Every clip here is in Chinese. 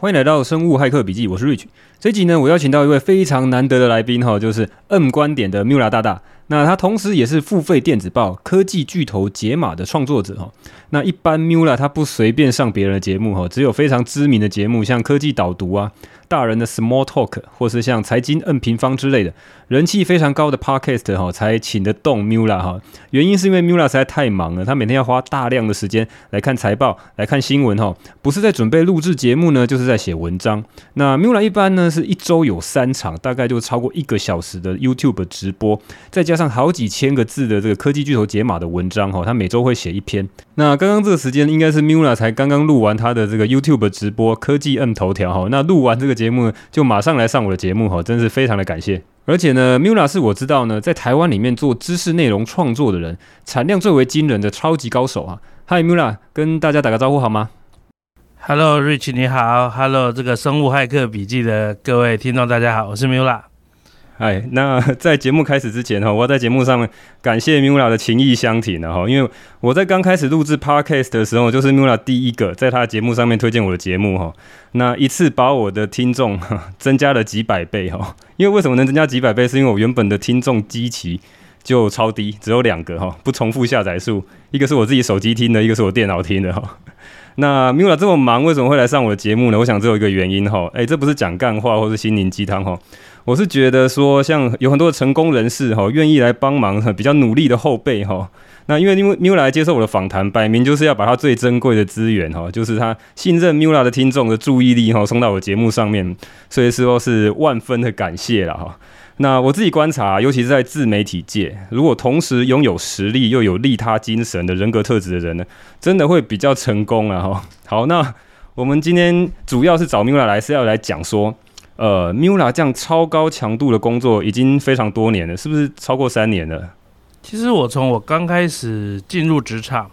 欢迎来到生物骇客笔记，我是 Rich。这集呢，我邀请到一位非常难得的来宾哈，就是 M 观点的 Miula 大大。那他同时也是付费电子报《科技巨头解码》的创作者哈。那一般 Miula 他不随便上别人的节目哈，只有非常知名的节目，像科技导读啊。大人的 Small Talk，或是像财经 N 平方之类的人气非常高的 Podcast 哈，才请得动 Miula 哈。原因是因为 Miula 实在太忙了，他每天要花大量的时间来看财报、来看新闻哈，不是在准备录制节目呢，就是在写文章。那 Miula 一般呢是一周有三场，大概就超过一个小时的 YouTube 直播，再加上好几千个字的这个科技巨头解码的文章哈，他每周会写一篇。那刚刚这个时间应该是 Mula 才刚刚录完他的这个 YouTube 直播科技 M 头条哈，那录完这个。节目就马上来上我的节目哈，真是非常的感谢。而且呢，Mula 是我知道呢，在台湾里面做知识内容创作的人，产量最为惊人的超级高手啊！Hi Mula，跟大家打个招呼好吗？Hello Rich，你好，Hello 这个生物骇客笔记的各位听众大家好，我是 Mula。哎，那 在节目开始之前哈，我要在节目上面感谢 Miula 的情意相挺了哈，因为我在刚开始录制 Podcast 的时候，就是 Miula 第一个在他的节目上面推荐我的节目哈，那一次把我的听众增加了几百倍哈，因为为什么能增加几百倍？是因为我原本的听众基期就超低，只有两个哈，不重复下载数，一个是我自己手机听的，一个是我电脑听的哈。那 Miula 这么忙，为什么会来上我的节目呢？我想只有一个原因哈，哎，这不是讲干话或是心灵鸡汤哈。我是觉得说，像有很多的成功人士哈，愿意来帮忙，比较努力的后辈哈。那因为因为 Miula 来接受我的访谈，摆明就是要把他最珍贵的资源哈，就是他信任 Miula 的听众的注意力哈，送到我节目上面，所以说是万分的感谢了哈。那我自己观察，尤其是在自媒体界，如果同时拥有实力又有利他精神的人格特质的人呢，真的会比较成功啊哈。好，那我们今天主要是找 Miula 来是要来讲说。呃，Miula 这样超高强度的工作已经非常多年了，是不是超过三年了？其实我从我刚开始进入职场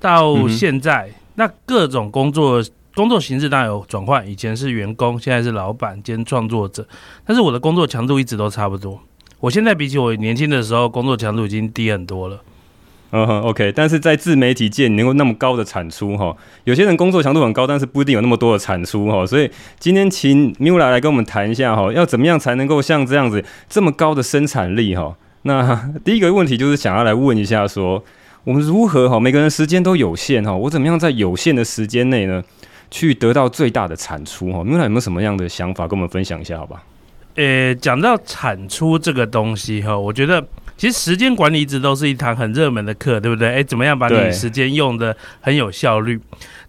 到现在，那各种工作工作形式当然有转换，以前是员工，现在是老板兼创作者，但是我的工作强度一直都差不多。我现在比起我年轻的时候，工作强度已经低很多了。嗯哼，OK，但是在自媒体界，你能够那么高的产出哈，有些人工作强度很高，但是不一定有那么多的产出哈，所以今天请 Miula 来跟我们谈一下哈，要怎么样才能够像这样子这么高的生产力哈？那 第一个问题就是想要来问一下说，我们如何哈，每个人时间都有限哈，我怎么样在有限的时间内呢，去得到最大的产出哈？Miula 有没有什么样的想法跟我们分享一下好吧？呃，讲到产出这个东西哈，我觉得。其实时间管理一直都是一堂很热门的课，对不对？哎，怎么样把你时间用的很有效率？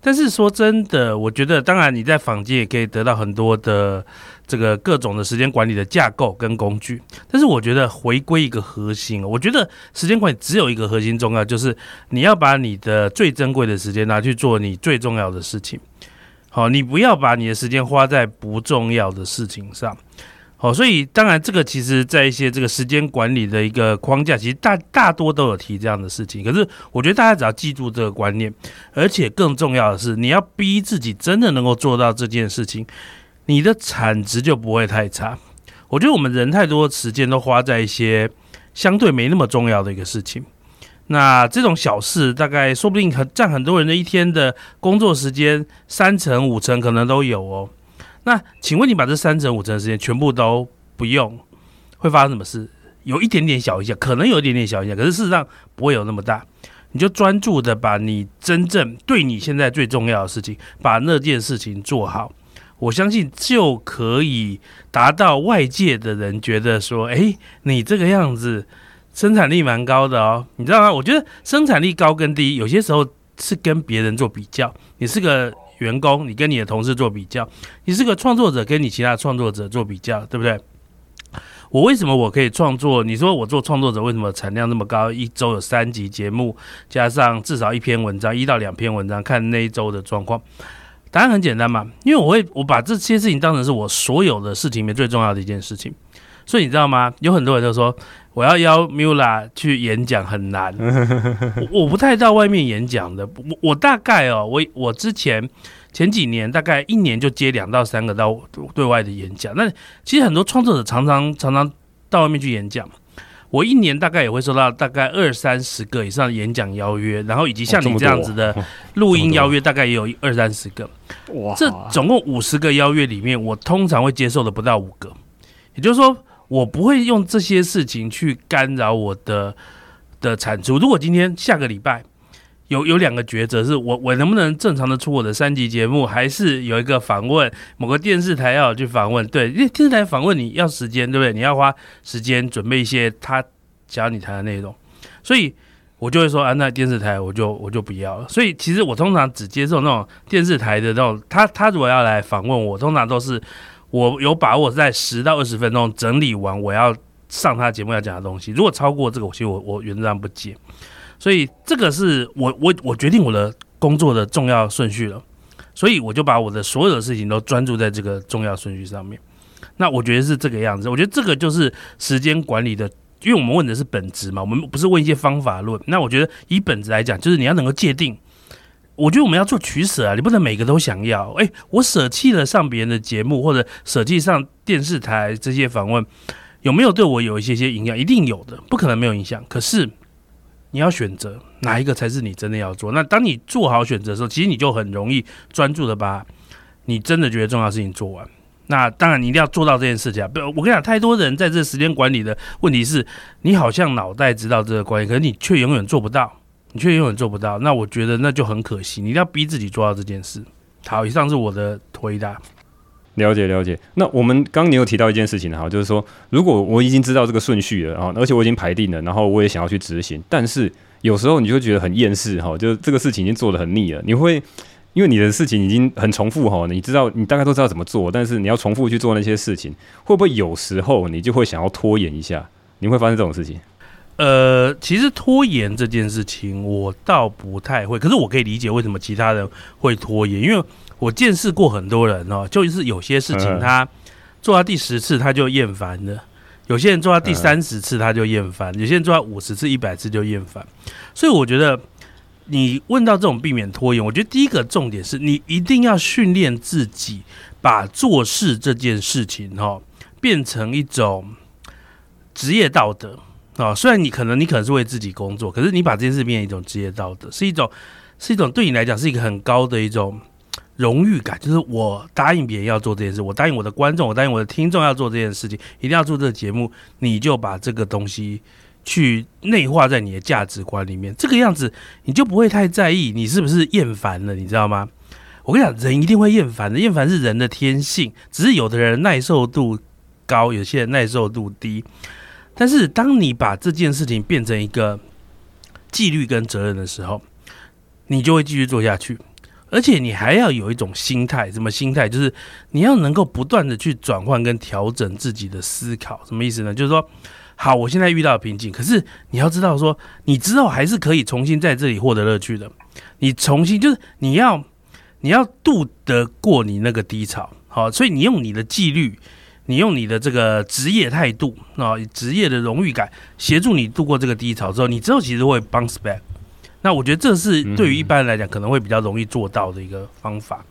但是说真的，我觉得当然你在坊间也可以得到很多的这个各种的时间管理的架构跟工具。但是我觉得回归一个核心，我觉得时间管理只有一个核心重要，就是你要把你的最珍贵的时间拿去做你最重要的事情。好，你不要把你的时间花在不重要的事情上。好，所以当然，这个其实，在一些这个时间管理的一个框架，其实大大多都有提这样的事情。可是，我觉得大家只要记住这个观念，而且更重要的是，你要逼自己真的能够做到这件事情，你的产值就不会太差。我觉得我们人太多时间都花在一些相对没那么重要的一个事情，那这种小事，大概说不定很占很多人的一天的工作时间三成五成可能都有哦。那请问你把这三成五成的时间全部都不用，会发生什么事？有一点点小影响，可能有一点点小影响，可是事实上不会有那么大。你就专注的把你真正对你现在最重要的事情，把那件事情做好，我相信就可以达到外界的人觉得说，哎，你这个样子生产力蛮高的哦，你知道吗？我觉得生产力高跟低，有些时候是跟别人做比较，你是个。员工，你跟你的同事做比较，你是个创作者，跟你其他创作者做比较，对不对？我为什么我可以创作？你说我做创作者为什么产量那么高？一周有三集节目，加上至少一篇文章，一到两篇文章，看那一周的状况。答案很简单嘛，因为我会我把这些事情当成是我所有的事情里面最重要的一件事情。所以你知道吗？有很多人都说我要邀 Miula 去演讲很难，我我不太到外面演讲的。我我大概哦，我我之前前几年大概一年就接两到三个到对外的演讲。那其实很多创作者常常常常到外面去演讲，我一年大概也会收到大概二三十个以上的演讲邀约，然后以及像你这样子的录音邀约，大概也有二三十个。哇，这总共五十个邀约里面，我通常会接受的不到五个，也就是说，我不会用这些事情去干扰我的的产出。如果今天下个礼拜，有有两个抉择，是我我能不能正常的出我的三集节目，还是有一个访问某个电视台要去访问？对，因为电视台访问你要时间，对不对？你要花时间准备一些他想要你谈的内容，所以我就会说啊，那电视台我就我就不要了。所以其实我通常只接受那种电视台的那种，他他如果要来访问我，通常都是我有把握在十到二十分钟整理完我要上他节目要讲的东西。如果超过这个，我其实我我原则上不接。所以这个是我我我决定我的工作的重要顺序了，所以我就把我的所有的事情都专注在这个重要顺序上面。那我觉得是这个样子，我觉得这个就是时间管理的，因为我们问的是本质嘛，我们不是问一些方法论。那我觉得以本质来讲，就是你要能够界定。我觉得我们要做取舍啊，你不能每个都想要。诶，我舍弃了上别人的节目，或者舍弃上电视台这些访问，有没有对我有一些些影响？一定有的，不可能没有影响。可是。你要选择哪一个才是你真的要做？那当你做好选择的时候，其实你就很容易专注的把你真的觉得重要事情做完。那当然你一定要做到这件事情啊！不，我跟你讲，太多人在这时间管理的问题是，你好像脑袋知道这个观念，可是你却永远做不到，你却永远做不到。那我觉得那就很可惜。你一定要逼自己做到这件事。好，以上是我的回答。了解了解，那我们刚你有提到一件事情哈，就是说，如果我已经知道这个顺序了啊，而且我已经排定了，然后我也想要去执行，但是有时候你就会觉得很厌世哈，就是这个事情已经做得很腻了，你会 因为你的事情已经很重复哈，你知道你大概都知道怎么做，但是你要重复去做那些事情，会不会有时候你就会想要拖延一下？你会发生这种事情？呃，其实拖延这件事情我倒不太会，可是我可以理解为什么其他人会拖延，因为。我见识过很多人哦，就是有些事情他做到第十次他就厌烦了，有些人做到第三十次他就厌烦，有些人做到五十次、一百次就厌烦。所以我觉得你问到这种避免拖延，我觉得第一个重点是你一定要训练自己把做事这件事情哈变成一种职业道德啊。虽然你可能你可能是为自己工作，可是你把这件事变成一种职业道德，是一种是一种对你来讲是一个很高的一种。荣誉感就是我答应别人要做这件事，我答应我的观众，我答应我的听众要做这件事情，一定要做这个节目，你就把这个东西去内化在你的价值观里面，这个样子你就不会太在意你是不是厌烦了，你知道吗？我跟你讲，人一定会厌烦的，厌烦是人的天性，只是有的人耐受度高，有些人耐受度低。但是当你把这件事情变成一个纪律跟责任的时候，你就会继续做下去。而且你还要有一种心态，什么心态？就是你要能够不断的去转换跟调整自己的思考，什么意思呢？就是说，好，我现在遇到瓶颈，可是你要知道说，你之后还是可以重新在这里获得乐趣的。你重新就是你要你要渡得过你那个低潮，好，所以你用你的纪律，你用你的这个职业态度啊，职业的荣誉感，协助你度过这个低潮之后，你之后其实会 bounce back。那我觉得这是对于一般人来讲可能会比较容易做到的一个方法。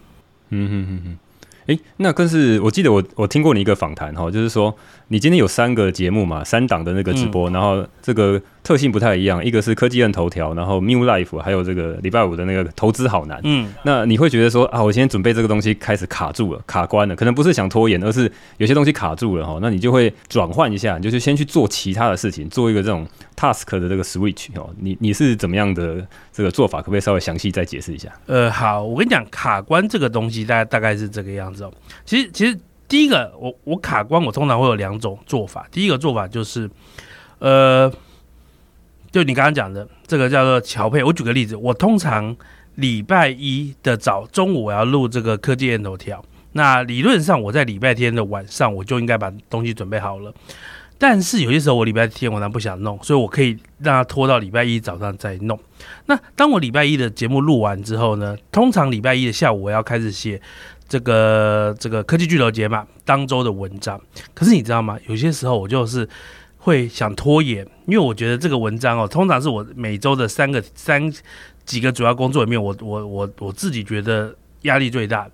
嗯哼哼哼。诶，那更是我记得我我听过你一个访谈哈，就是说你今天有三个节目嘛，三档的那个直播，然后这个特性不太一样，一个是科技案头条，然后 New Life，还有这个礼拜五的那个投资好难。嗯，那你会觉得说啊，我今天准备这个东西开始卡住了，卡关了，可能不是想拖延，而是有些东西卡住了哈，那你就会转换一下，你就是先去做其他的事情，做一个这种 task 的这个 switch 哦。你你是怎么样的这个做法？可不可以稍微详细再解释一下？呃，好，我跟你讲，卡关这个东西大概大概是这个样子哦。其实，其实第一个，我我卡关，我通常会有两种做法。第一个做法就是，呃，就你刚刚讲的这个叫做调配。我举个例子，我通常礼拜一的早中午我要录这个科技链头条，那理论上我在礼拜天的晚上我就应该把东西准备好了。但是有些时候我礼拜天晚上不想弄，所以我可以让它拖到礼拜一早上再弄。那当我礼拜一的节目录完之后呢，通常礼拜一的下午我要开始写。这个这个科技巨头节嘛，当周的文章，可是你知道吗？有些时候我就是会想拖延，因为我觉得这个文章哦，通常是我每周的三个三几个主要工作里面，我我我我自己觉得压力最大。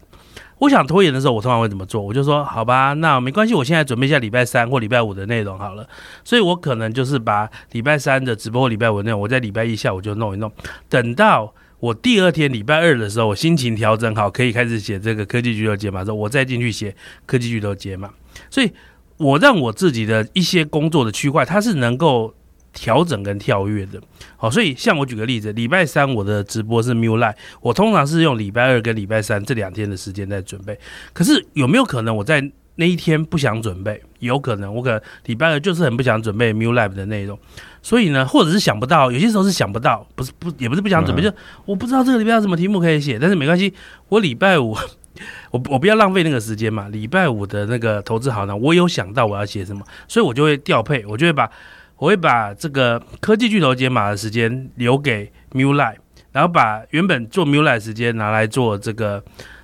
我想拖延的时候，我通常会怎么做？我就说好吧，那没关系，我现在准备一下礼拜三或礼拜五的内容好了。所以我可能就是把礼拜三的直播礼拜五的内容，我在礼拜一下午就弄一弄，等到我第二天礼拜二的时候，我心情调整好，可以开始写这个科技巨头解码的时候，我再进去写科技巨头解码。所以我让我自己的一些工作的区块，它是能够。调整跟跳跃的，好，所以像我举个例子，礼拜三我的直播是 MuLive，我通常是用礼拜二跟礼拜三这两天的时间在准备。可是有没有可能我在那一天不想准备？有可能，我可能礼拜二就是很不想准备 MuLive 的内容，所以呢，或者是想不到，有些时候是想不到，不是不也不是不想准备，嗯、就我不知道这个礼拜有什么题目可以写，但是没关系，我礼拜五 我我不要浪费那个时间嘛，礼拜五的那个投资好呢，我有想到我要写什么，所以我就会调配，我就会把。我会把这个科技巨头解码的时间留给 MuLive，然后把原本做 MuLive 时间拿来做这个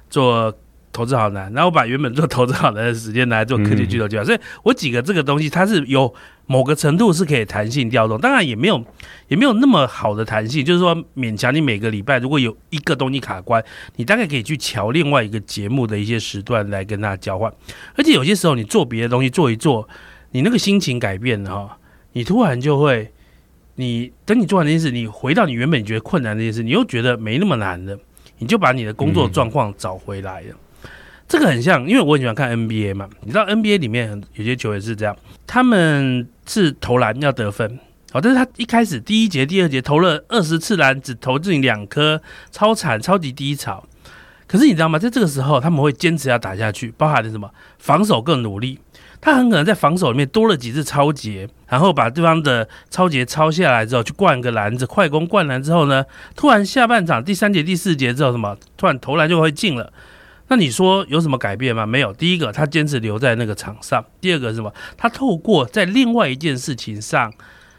做投资好难，然后把原本做投资好难的时间拿来做科技巨头解码。所以我几个这个东西它是有某个程度是可以弹性调动，当然也没有也没有那么好的弹性，就是说勉强你每个礼拜如果有一个东西卡关，你大概可以去瞧另外一个节目的一些时段来跟它交换。而且有些时候你做别的东西做一做，你那个心情改变了哈。你突然就会，你等你做完这件事，你回到你原本觉得困难的这件事，你又觉得没那么难了，你就把你的工作状况找回来了。嗯、这个很像，因为我很喜欢看 NBA 嘛，你知道 NBA 里面有些球员是这样，他们是投篮要得分，好，但是他一开始第一节、第二节投了二十次篮，只投进两颗，超惨、超级低潮。可是你知道吗？在这个时候，他们会坚持要打下去，包含了什么？防守更努力。他很可能在防守里面多了几次抄截，然后把对方的抄截抄下来之后，去灌个篮子，快攻灌篮之后呢，突然下半场第三节、第四节之后，什么突然投篮就会进了。那你说有什么改变吗？没有。第一个，他坚持留在那个场上；第二个是什么？他透过在另外一件事情上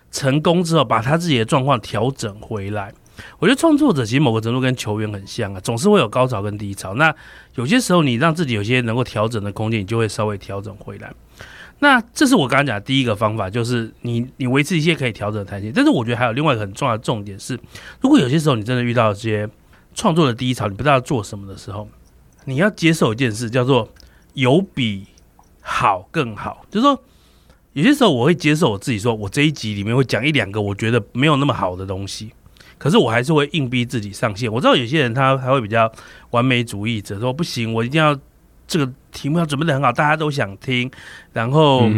成功之后，把他自己的状况调整回来。我觉得创作者其实某个程度跟球员很像啊，总是会有高潮跟低潮。那有些时候你让自己有些能够调整的空间，你就会稍微调整回来。那这是我刚刚讲的第一个方法，就是你你维持一些可以调整的弹性。但是我觉得还有另外一个很重要的重点是，如果有些时候你真的遇到这些创作的低潮，你不知道做什么的时候，你要接受一件事，叫做有比好更好。就是说，有些时候我会接受我自己，说我这一集里面会讲一两个我觉得没有那么好的东西，可是我还是会硬逼自己上线。我知道有些人他还会比较完美主义者，说不行，我一定要。这个题目要准备的很好，大家都想听，然后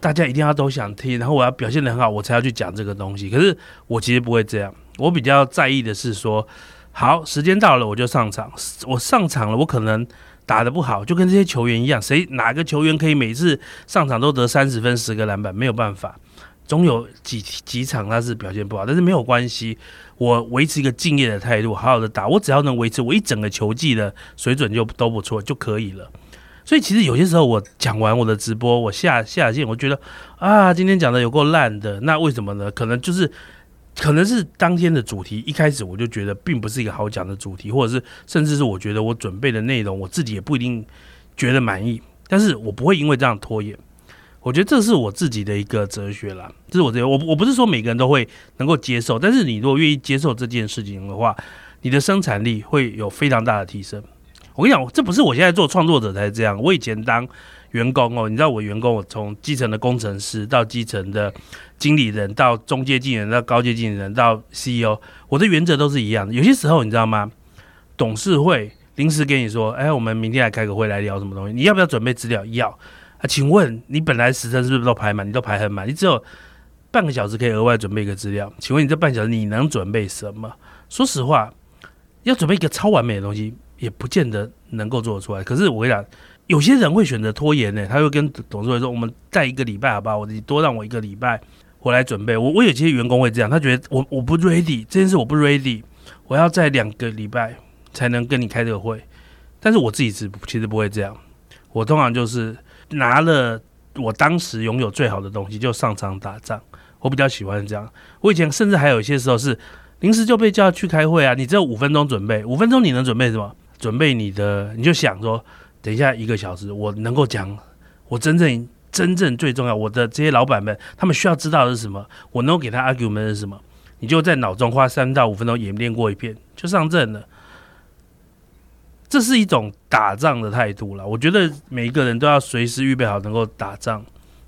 大家一定要都想听，然后我要表现的很好，我才要去讲这个东西。可是我其实不会这样，我比较在意的是说，好，时间到了我就上场，我上场了，我可能打得不好，就跟这些球员一样，谁哪个球员可以每次上场都得三十分、十个篮板？没有办法。总有几几场他是表现不好，但是没有关系，我维持一个敬业的态度，好好的打，我只要能维持我一整个球季的水准就都不错就可以了。所以其实有些时候我讲完我的直播，我下下线，我觉得啊，今天讲的有够烂的，那为什么呢？可能就是可能是当天的主题一开始我就觉得并不是一个好讲的主题，或者是甚至是我觉得我准备的内容我自己也不一定觉得满意，但是我不会因为这样拖延。我觉得这是我自己的一个哲学啦，这是我这我我不是说每个人都会能够接受，但是你如果愿意接受这件事情的话，你的生产力会有非常大的提升。我跟你讲，这不是我现在做创作者才这样，我以前当员工哦，你知道我员工，我从基层的工程师到基层的经理人，到中阶经理人，到高阶经理人，到 CEO，我的原则都是一样的。有些时候你知道吗？董事会临时跟你说，哎，我们明天来开个会来聊什么东西，你要不要准备资料？要。啊，请问你本来时程是不是都排满？你都排很满，你只有半个小时可以额外准备一个资料。请问你这半小时你能准备什么？说实话，要准备一个超完美的东西，也不见得能够做得出来。可是我跟你讲，有些人会选择拖延呢，他会跟董事会说：“我们再一个礼拜好不好？我你多让我一个礼拜，我来准备。”我我有些员工会这样，他觉得我我不 ready 这件事我不 ready，我要在两个礼拜才能跟你开这个会。但是我自己是其实不会这样，我通常就是。拿了我当时拥有最好的东西就上场打仗，我比较喜欢这样。我以前甚至还有一些时候是临时就被叫去开会啊，你只有五分钟准备，五分钟你能准备什么？准备你的，你就想说，等一下一个小时我能够讲我真正真正最重要，我的这些老板们他们需要知道的是什么？我能够给他 argument 是什么？你就在脑中花三到五分钟演练过一遍，就上阵了。这是一种打仗的态度了。我觉得每一个人都要随时预备好能够打仗，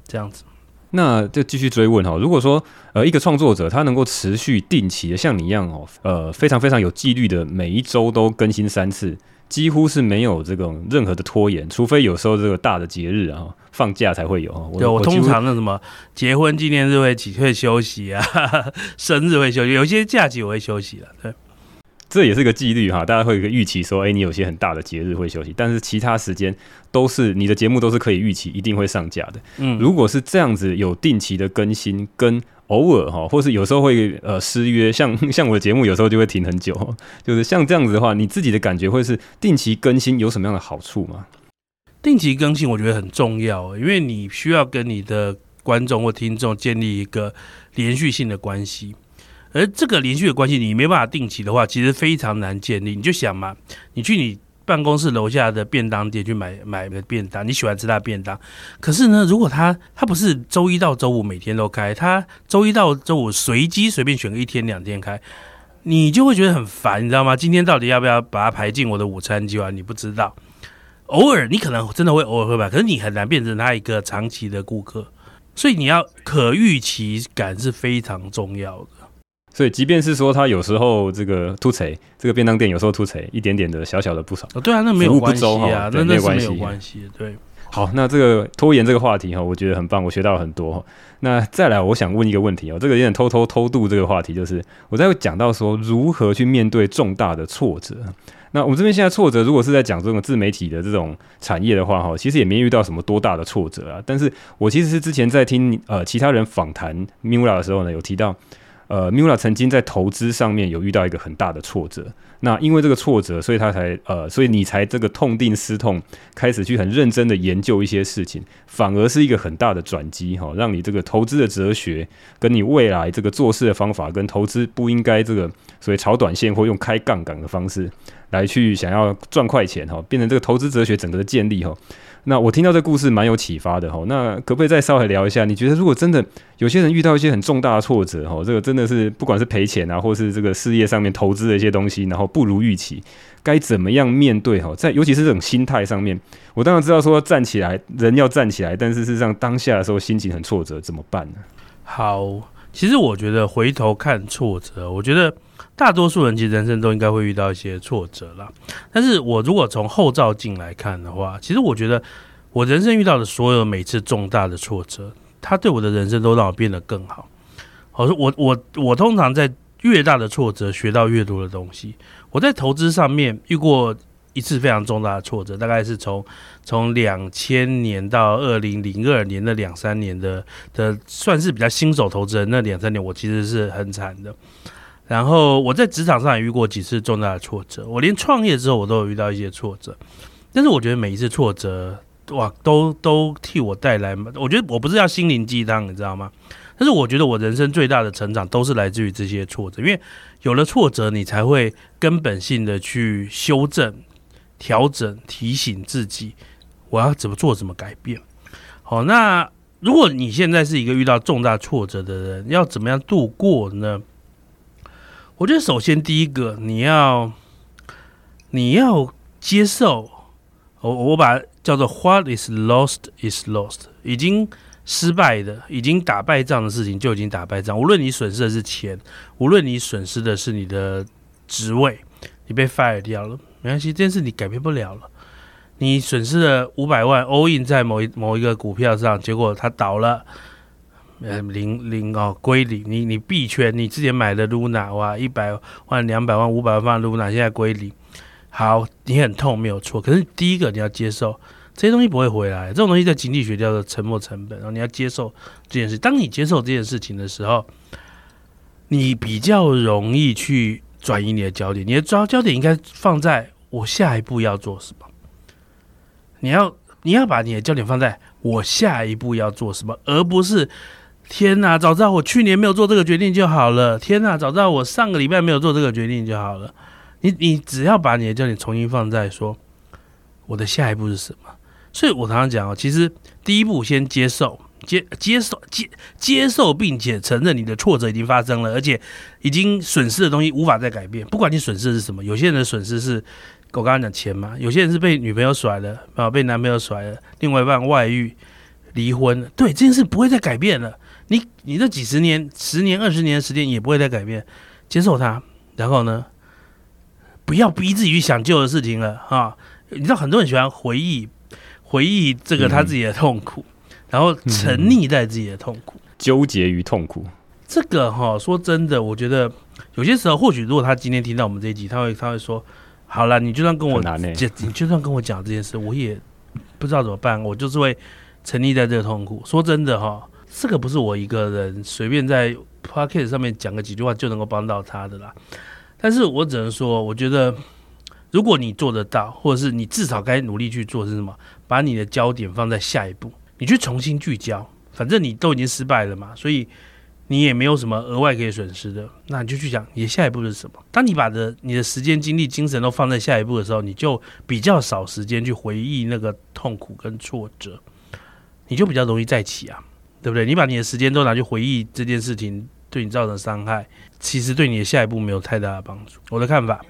这样子。那就继续追问哈，如果说呃一个创作者他能够持续定期的像你一样哦，呃非常非常有纪律的每一周都更新三次，几乎是没有这种任何的拖延，除非有时候这个大的节日啊放假才会有。对我，通常那什么结婚纪念日会几会休息啊，生日会休息，有些假期我会休息了，对。这也是个纪律哈，大家会有个预期说，哎，你有些很大的节日会休息，但是其他时间都是你的节目都是可以预期一定会上架的。嗯，如果是这样子有定期的更新，跟偶尔哈，或是有时候会呃失约，像 像我的节目有时候就会停很久，就是像这样子的话，你自己的感觉会是定期更新有什么样的好处吗？定期更新我觉得很重要，因为你需要跟你的观众或听众建立一个连续性的关系。而这个连续的关系，你没办法定期的话，其实非常难建立。你就想嘛，你去你办公室楼下的便当店去买买个便当，你喜欢吃他便当。可是呢，如果他他不是周一到周五每天都开，他周一到周五随机随便选个一天两天开，你就会觉得很烦，你知道吗？今天到底要不要把它排进我的午餐计划？你不知道。偶尔你可能真的会偶尔会买，可是你很难变成他一个长期的顾客。所以你要可预期感是非常重要的。所以，即便是说他有时候这个突锤，这个便当店有时候突锤一点点的小小的不少，哦，对啊，那没有关系啊，那那是没有关系，对。好，那这个拖延这个话题哈，我觉得很棒，我学到了很多。那再来，我想问一个问题哦，这个有点偷偷偷渡这个话题，就是我在讲到说如何去面对重大的挫折。那我们这边现在挫折，如果是在讲这种自媒体的这种产业的话哈，其实也没遇到什么多大的挫折啊。但是我其实是之前在听呃其他人访谈 Miula 的时候呢，有提到。呃，Miula 曾经在投资上面有遇到一个很大的挫折，那因为这个挫折，所以他才呃，所以你才这个痛定思痛，开始去很认真的研究一些事情，反而是一个很大的转机哈，让你这个投资的哲学，跟你未来这个做事的方法，跟投资不应该这个所谓炒短线或用开杠杆的方式来去想要赚快钱哈，变成这个投资哲学整个的建立哈。那我听到这故事蛮有启发的哈，那可不可以再稍微聊一下？你觉得如果真的有些人遇到一些很重大的挫折哈，这个真的是不管是赔钱啊，或是这个事业上面投资的一些东西，然后不如预期，该怎么样面对哈？在尤其是这种心态上面，我当然知道说站起来，人要站起来，但是事实上当下的时候心情很挫折，怎么办呢？好，其实我觉得回头看挫折，我觉得。大多数人其实人生都应该会遇到一些挫折啦，但是我如果从后照镜来看的话，其实我觉得我人生遇到的所有每次重大的挫折，它对我的人生都让我变得更好。好，我我我通常在越大的挫折学到越多的东西。我在投资上面遇过一次非常重大的挫折，大概是从从两千年到二零零二年的两三年的的算是比较新手投资人那两三年，我其实是很惨的。然后我在职场上也遇过几次重大的挫折，我连创业之后我都有遇到一些挫折，但是我觉得每一次挫折，哇，都都替我带来，我觉得我不是要心灵鸡汤，你知道吗？但是我觉得我人生最大的成长都是来自于这些挫折，因为有了挫折，你才会根本性的去修正、调整、提醒自己，我要怎么做、怎么改变。好，那如果你现在是一个遇到重大挫折的人，要怎么样度过呢？我觉得首先第一个，你要你要接受，我我把叫做 What is lost is lost，已经失败的、已经打败仗的事情就已经打败仗。无论你损失的是钱，无论你损失的是你的职位，你被 fire 掉了，没关系，这件事你改变不了了。你损失了五百万 all in 在某一某一个股票上，结果它倒了。呃，零零哦，归零。你你币圈，你之前买的 Luna 哇，一百万、两百万、五百万放 Luna，现在归零。好，你很痛，没有错。可是第一个你要接受这些东西不会回来，这种东西在经济学叫做沉没成本。然后你要接受这件事。当你接受这件事情的时候，你比较容易去转移你的焦点。你的焦焦点应该放在我下一步要做什么。你要你要把你的焦点放在我下一步要做什么，而不是。天哪！早知道我去年没有做这个决定就好了。天哪！早知道我上个礼拜没有做这个决定就好了。你你只要把你的焦点重新放在说，我的下一步是什么？所以我常常讲哦，其实第一步先接受接接受接接受，并且承认你的挫折已经发生了，而且已经损失的东西无法再改变。不管你损失的是什么，有些人的损失是我刚刚讲钱嘛，有些人是被女朋友甩了啊，被男朋友甩了，另外一半外遇、离婚，对，这件事不会再改变了。你你这几十年、十年、二十年的时间也不会再改变，接受它，然后呢，不要逼自己去想旧的事情了啊！你知道很多人喜欢回忆回忆这个他自己的痛苦。嗯然后沉溺在自己的痛苦，纠结于痛苦。这个哈，说真的，我觉得有些时候，或许如果他今天听到我们这一集，他会他会说：“好了，你就算跟我讲，你就算跟我讲这件事，我也不知道怎么办，我就是会沉溺在这个痛苦。”说真的哈，这个不是我一个人随便在 podcast 上面讲个几句话就能够帮到他的啦。但是我只能说，我觉得如果你做得到，或者是你至少该努力去做，是什么？把你的焦点放在下一步。你去重新聚焦，反正你都已经失败了嘛，所以你也没有什么额外可以损失的，那你就去想你的下一步是什么。当你把的你的时间、精力、精神都放在下一步的时候，你就比较少时间去回忆那个痛苦跟挫折，你就比较容易再起啊，对不对？你把你的时间都拿去回忆这件事情对你造成伤害，其实对你的下一步没有太大的帮助。我的看法。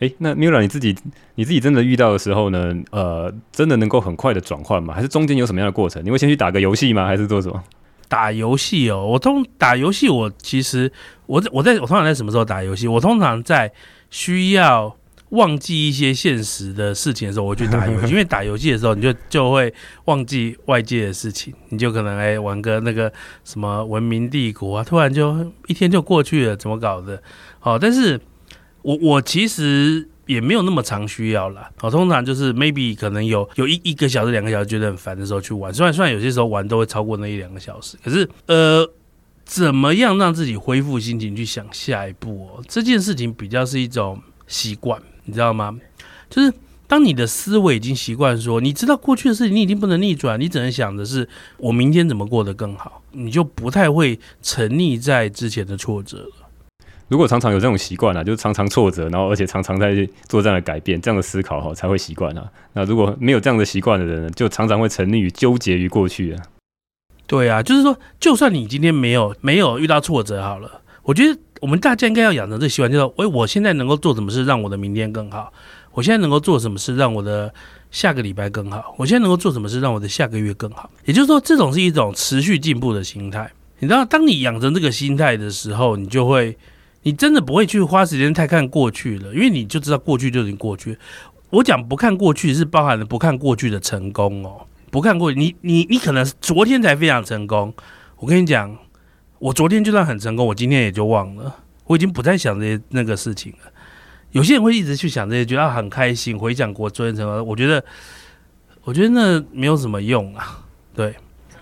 诶，那 Miula 你自己你自己真的遇到的时候呢？呃，真的能够很快的转换吗？还是中间有什么样的过程？你会先去打个游戏吗？还是做什么？打游戏哦，我通打游戏，我其实我我在我通常在什么时候打游戏？我通常在需要忘记一些现实的事情的时候，我去打游戏。因为打游戏的时候，你就就会忘记外界的事情，你就可能哎玩个那个什么文明帝国啊，突然就一天就过去了，怎么搞的？好，但是。我我其实也没有那么长需要啦，好通常就是 maybe 可能有有一一个小时两个小时觉得很烦的时候去玩，虽然虽然有些时候玩都会超过那一两个小时，可是呃，怎么样让自己恢复心情去想下一步哦？这件事情比较是一种习惯，你知道吗？就是当你的思维已经习惯说，你知道过去的事情你已经不能逆转，你只能想的是我明天怎么过得更好，你就不太会沉溺在之前的挫折了。如果常常有这种习惯啊，就是常常挫折，然后而且常常在做这样的改变，这样的思考哈，才会习惯啊。那如果没有这样的习惯的人呢，就常常会沉溺于纠结于过去啊。对啊，就是说，就算你今天没有没有遇到挫折好了，我觉得我们大家应该要养成这习惯，就是说，喂，我现在能够做什么事让我的明天更好？我现在能够做什么事让我的下个礼拜更好？我现在能够做什么事让我的下个月更好？也就是说，这种是一种持续进步的心态。你知道，当你养成这个心态的时候，你就会。你真的不会去花时间太看过去了，因为你就知道过去就已经过去。我讲不看过去是包含了不看过去的成功哦，不看过去，你你你可能昨天才非常成功。我跟你讲，我昨天就算很成功，我今天也就忘了，我已经不再想这些那个事情了。有些人会一直去想这些，觉得很开心，回想过昨天成功。我觉得，我觉得那没有什么用啊，对。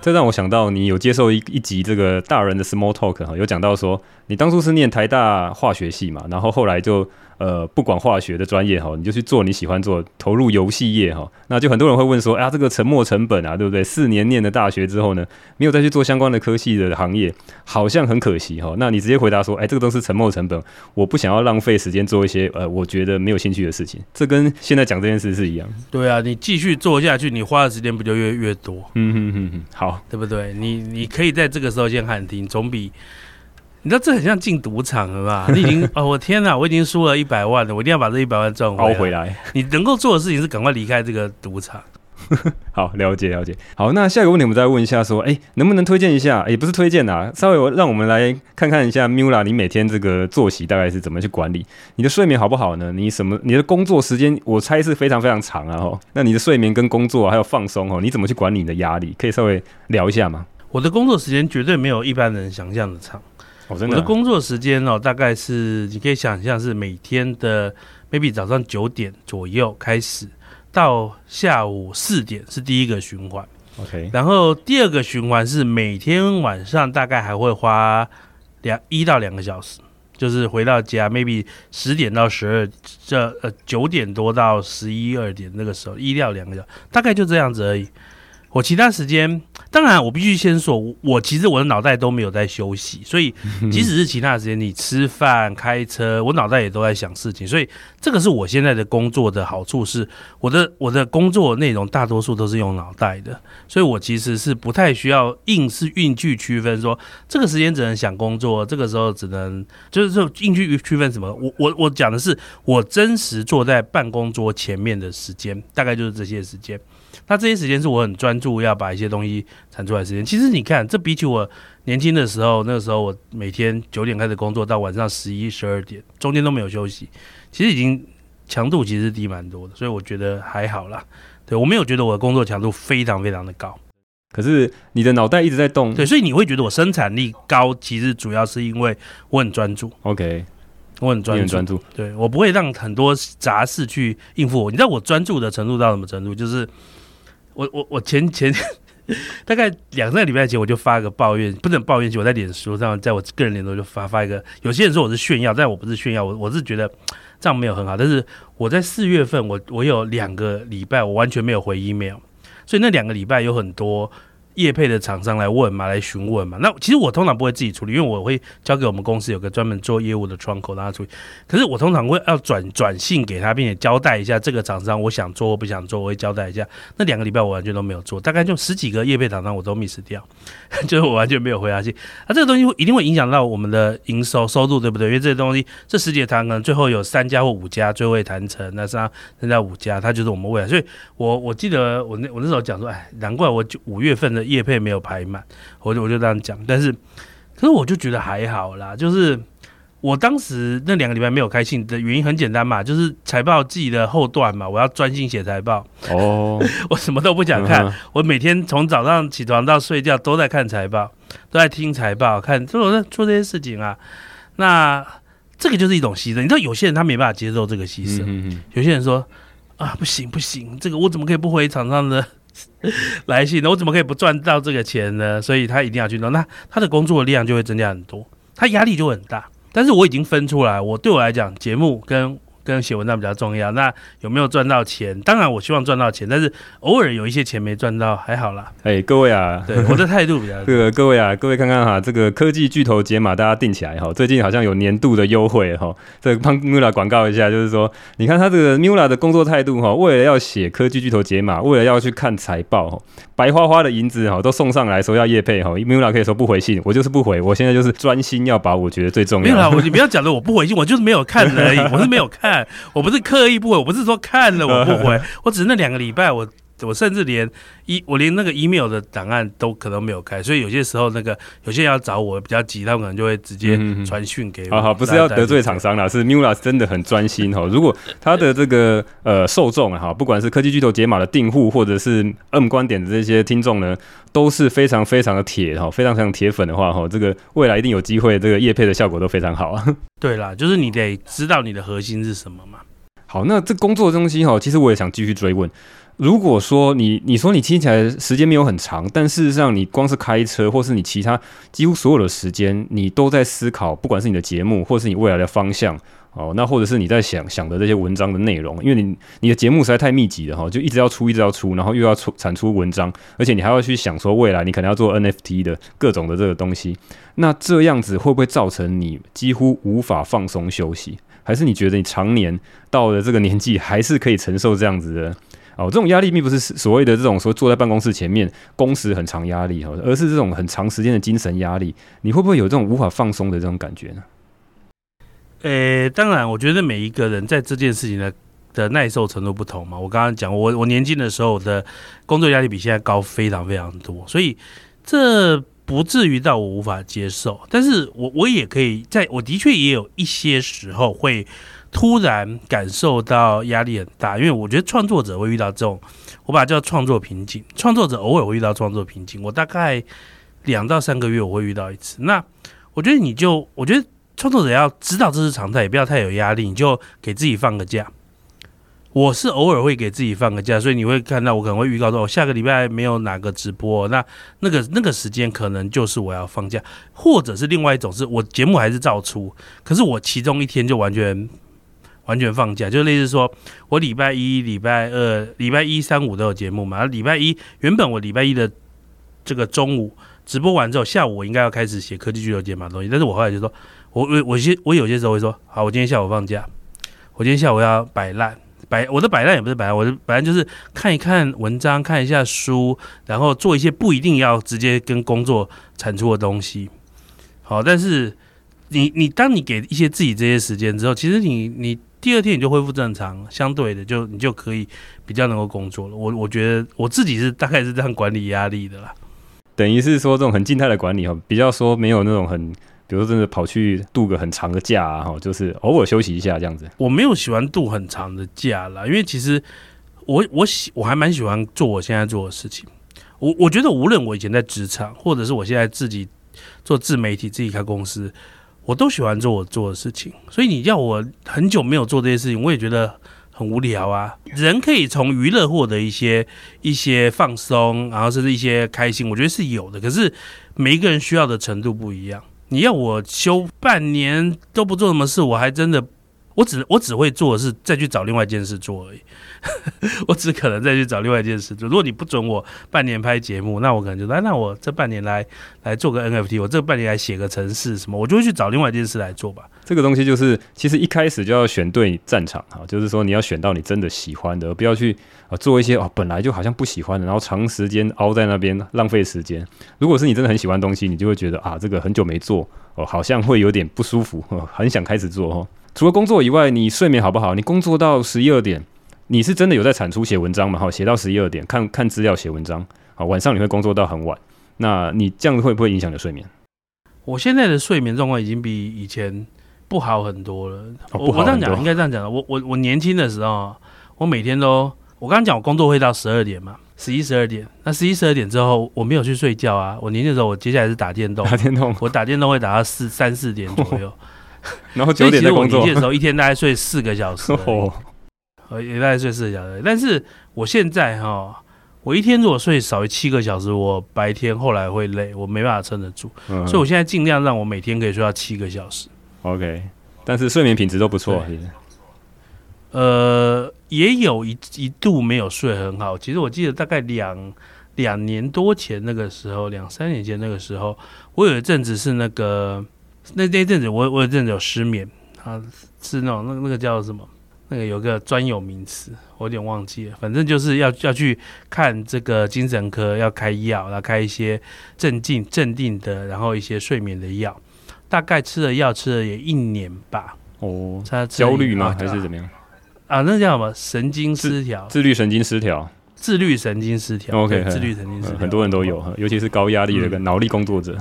这让我想到，你有接受一一集这个大人的 Small Talk 哈，有讲到说，你当初是念台大化学系嘛，然后后来就。呃，不管化学的专业哈，你就去做你喜欢做，投入游戏业哈，那就很多人会问说，哎呀，这个沉没成本啊，对不对？四年念的大学之后呢，没有再去做相关的科系的行业，好像很可惜哈。那你直接回答说，哎，这个都是沉没成本，我不想要浪费时间做一些呃，我觉得没有兴趣的事情。这跟现在讲这件事是一样。对啊，你继续做下去，你花的时间不就越越多？嗯哼哼哼，好，对不对？你你可以在这个时候先喊停，总比。你知道这很像进赌场了吧？你已经哦，我天哪，我已经输了一百万了，我一定要把这一百万赚回来。回来，你能够做的事情是赶快离开这个赌场。好，了解了解。好，那下一个问题我们再问一下，说，哎，能不能推荐一下？也不是推荐啊，稍微让我们来看看一下 Miula，你每天这个作息大概是怎么去管理？你的睡眠好不好呢？你什么？你的工作时间，我猜是非常非常长啊。哈，那你的睡眠跟工作还有放松哦，你怎么去管理你的压力？可以稍微聊一下吗？我的工作时间绝对没有一般人想象的长。哦啊、我的工作时间哦，大概是你可以想象是每天的 maybe 早上九点左右开始，到下午四点是第一个循环。OK，然后第二个循环是每天晚上大概还会花两一到两个小时，就是回到家 maybe 十点到十二这呃九点多到十一二点那个时候一到两个小时，大概就这样子而已。我其他时间当然，我必须先说，我其实我的脑袋都没有在休息，所以即使是其他的时间，你吃饭、开车，我脑袋也都在想事情。所以这个是我现在的工作的好处，是我的我的工作内容大多数都是用脑袋的，所以我其实是不太需要硬是硬去区分说这个时间只能想工作，这个时候只能就是说硬去区分什么。我我我讲的是我真实坐在办公桌前面的时间，大概就是这些时间。那这些时间是我很专注要把一些东西产出来的时间。其实你看，这比起我年轻的时候，那个时候我每天九点开始工作到晚上十一、十二点，中间都没有休息，其实已经强度其实低蛮多的，所以我觉得还好啦。对，我没有觉得我的工作强度非常非常的高。可是你的脑袋一直在动，对，所以你会觉得我生产力高，其实主要是因为我很专注。OK，我很专注，注，对，我不会让很多杂事去应付我。你知道我专注的程度到什么程度？就是。我我我前前大概两三个礼拜前我就发个抱怨，不能抱怨，我在脸书上，在我个人脸书就发发一个。有些人说我是炫耀，但我不是炫耀，我我是觉得这样没有很好。但是我在四月份，我我有两个礼拜我完全没有回 email，所以那两个礼拜有很多。业配的厂商来问嘛，来询问嘛。那其实我通常不会自己处理，因为我会交给我们公司有个专门做业务的窗口让他处理。可是我通常会要转转信给他，并且交代一下这个厂商我想做或不想做，我会交代一下。那两个礼拜我完全都没有做，大概就十几个业配厂商我都 miss 掉，就是我完全没有回他信。啊，这个东西会一定会影响到我们的营收收入，对不对？因为这些东西这十几个谈可能最后有三家或五家最后会谈成，那剩下剩下五家，他就是我们未来。所以我我记得我那我那时候讲说，哎，难怪我五月份的。业配没有排满，我就我就这样讲，但是可是我就觉得还好啦，就是我当时那两个礼拜没有开信的原因很简单嘛，就是财报季的后段嘛，我要专心写财报。哦，我什么都不想看，我每天从早上起床到睡觉都在看财报，都在听财报，看所以我在做这些事情啊，那这个就是一种牺牲，你知道有些人他没办法接受这个牺牲，嗯嗯，有些人说啊不行不行，这个我怎么可以不回厂商的？来信，那我怎么可以不赚到这个钱呢？所以他一定要去弄，那他的工作量就会增加很多，他压力就很大。但是我已经分出来，我对我来讲，节目跟。跟写文章比较重要，那有没有赚到钱？当然我希望赚到钱，但是偶尔有一些钱没赚到，还好啦。哎、欸，各位啊，对我的态度比较这 个各位啊，各位看看哈，这个科技巨头解码大家定起来哈，最近好像有年度的优惠哈，这个帮 Mula 广告一下，就是说你看他这个 Mula 的工作态度哈，为了要写科技巨头解码，为了要去看财报，白花花的银子哈都送上来说要业配哈，Mula 可以说不回信，我就是不回，我现在就是专心要把我觉得最重要的。没有啦，我你不要讲的我不回信，我就是没有看而已，我是没有看，我不是刻。刻意不回，我不是说看了我不回，我只是那两个礼拜，我我甚至连一我连那个 email 的档案都可能没有开，所以有些时候那个有些人要找我比较急，他们可能就会直接传讯给我。好好，不是要得罪厂商啦，是 Mula 真的很专心哈。如果他的这个呃受众哈，不管是科技巨头解码的订户，或者是 M 观点的这些听众呢，都是非常非常的铁哈，非常非常铁粉的话哈，这个未来一定有机会，这个业配的效果都非常好啊。对啦，就是你得知道你的核心是什么嘛。好，那这工作的东西哈，其实我也想继续追问。如果说你你说你听起来时间没有很长，但事实上你光是开车，或是你其他几乎所有的时间，你都在思考，不管是你的节目，或是你未来的方向哦，那或者是你在想想的这些文章的内容，因为你你的节目实在太密集了哈，就一直要出，一直要出，然后又要出产出文章，而且你还要去想说未来你可能要做 NFT 的各种的这个东西，那这样子会不会造成你几乎无法放松休息？还是你觉得你常年到了这个年纪，还是可以承受这样子的哦？这种压力并不是所谓的这种说坐在办公室前面工时很长压力哈，而是这种很长时间的精神压力。你会不会有这种无法放松的这种感觉呢？呃、当然，我觉得每一个人在这件事情的的耐受程度不同嘛。我刚刚讲，我我年轻的时候的工作压力比现在高非常非常多，所以这。不至于到我无法接受，但是我我也可以在，我的确也有一些时候会突然感受到压力很大，因为我觉得创作者会遇到这种，我把它叫创作瓶颈。创作者偶尔会遇到创作瓶颈，我大概两到三个月我会遇到一次。那我觉得你就，我觉得创作者要知道这是常态，也不要太有压力，你就给自己放个假。我是偶尔会给自己放个假，所以你会看到我可能会预告说，我下个礼拜没有哪个直播，那那个那个时间可能就是我要放假，或者是另外一种是我节目还是照出，可是我其中一天就完全完全放假，就类似说我礼拜一、礼拜二、礼拜一、三、五都有节目嘛，礼拜一原本我礼拜一的这个中午直播完之后，下午我应该要开始写科技巨头解码东西。但是我后来就说，我我我些我有些时候会说，好，我今天下午放假，我今天下午要摆烂，摆我的摆烂也不是摆烂，我的摆烂就是看一看文章，看一下书，然后做一些不一定要直接跟工作产出的东西。好，但是你你当你给一些自己这些时间之后，其实你你。第二天你就恢复正常，相对的就你就可以比较能够工作了。我我觉得我自己是大概是这样管理压力的啦。等于是说这种很静态的管理哈，比较说没有那种很，比如说真的跑去度个很长的假啊哈，就是偶尔休息一下这样子。我没有喜欢度很长的假啦，因为其实我我喜我还蛮喜欢做我现在做的事情。我我觉得无论我以前在职场，或者是我现在自己做自媒体，自己开公司。我都喜欢做我做的事情，所以你要我很久没有做这些事情，我也觉得很无聊啊。人可以从娱乐获得一些一些放松，然后甚至一些开心，我觉得是有的。可是每一个人需要的程度不一样。你要我休半年都不做什么事，我还真的。我只我只会做的是再去找另外一件事做而已，我只可能再去找另外一件事做。如果你不准我半年拍节目，那我可能就来，那我这半年来来做个 NFT，我这半年来写个程式什么，我就会去找另外一件事来做吧。这个东西就是其实一开始就要选对战场哈，就是说你要选到你真的喜欢的，不要去啊做一些哦本来就好像不喜欢的，然后长时间凹在那边浪费时间。如果是你真的很喜欢东西，你就会觉得啊这个很久没做哦，好像会有点不舒服，很想开始做哦。除了工作以外，你睡眠好不好？你工作到十一二点，你是真的有在产出写文章嘛？好，写到十一二点，看看资料写文章。好，晚上你会工作到很晚，那你这样子会不会影响你的睡眠？我现在的睡眠状况已经比以前不好很多了。哦、我我这样讲应该这样讲的。我我我年轻的时候，我每天都我刚刚讲我工作会到十二点嘛，十一十二点。那十一十二点之后，我没有去睡觉啊。我年轻的时候，我接下来是打电动，打电动，我打电动会打到四三四点左右。然后九点在工作。我年轻的时候一天大概睡四个小时，哦，也大概睡四个小时。但是我现在哈，我一天如果睡少于七个小时，我白天后来会累，我没办法撑得住。嗯，所以我现在尽量让我每天可以睡到七个小时。OK，但是睡眠品质都不错。呃，也有一一度没有睡很好。其实我记得大概两两年多前那个时候，两三年前那个时候，我有一阵子是那个。那那阵子我我有阵子有失眠啊，是那种那那个叫什么？那个有个专有名词，我有点忘记了。反正就是要要去看这个精神科，要开药，然后开一些镇静镇定的，然后一些睡眠的药。大概吃了药吃了也一年吧。哦，他焦虑吗？还是怎么样？啊，那叫什么？神经失调？自律神经失调？自律神经失调？OK，自律神经失调，很多人都有，尤其是高压力的跟脑力工作者。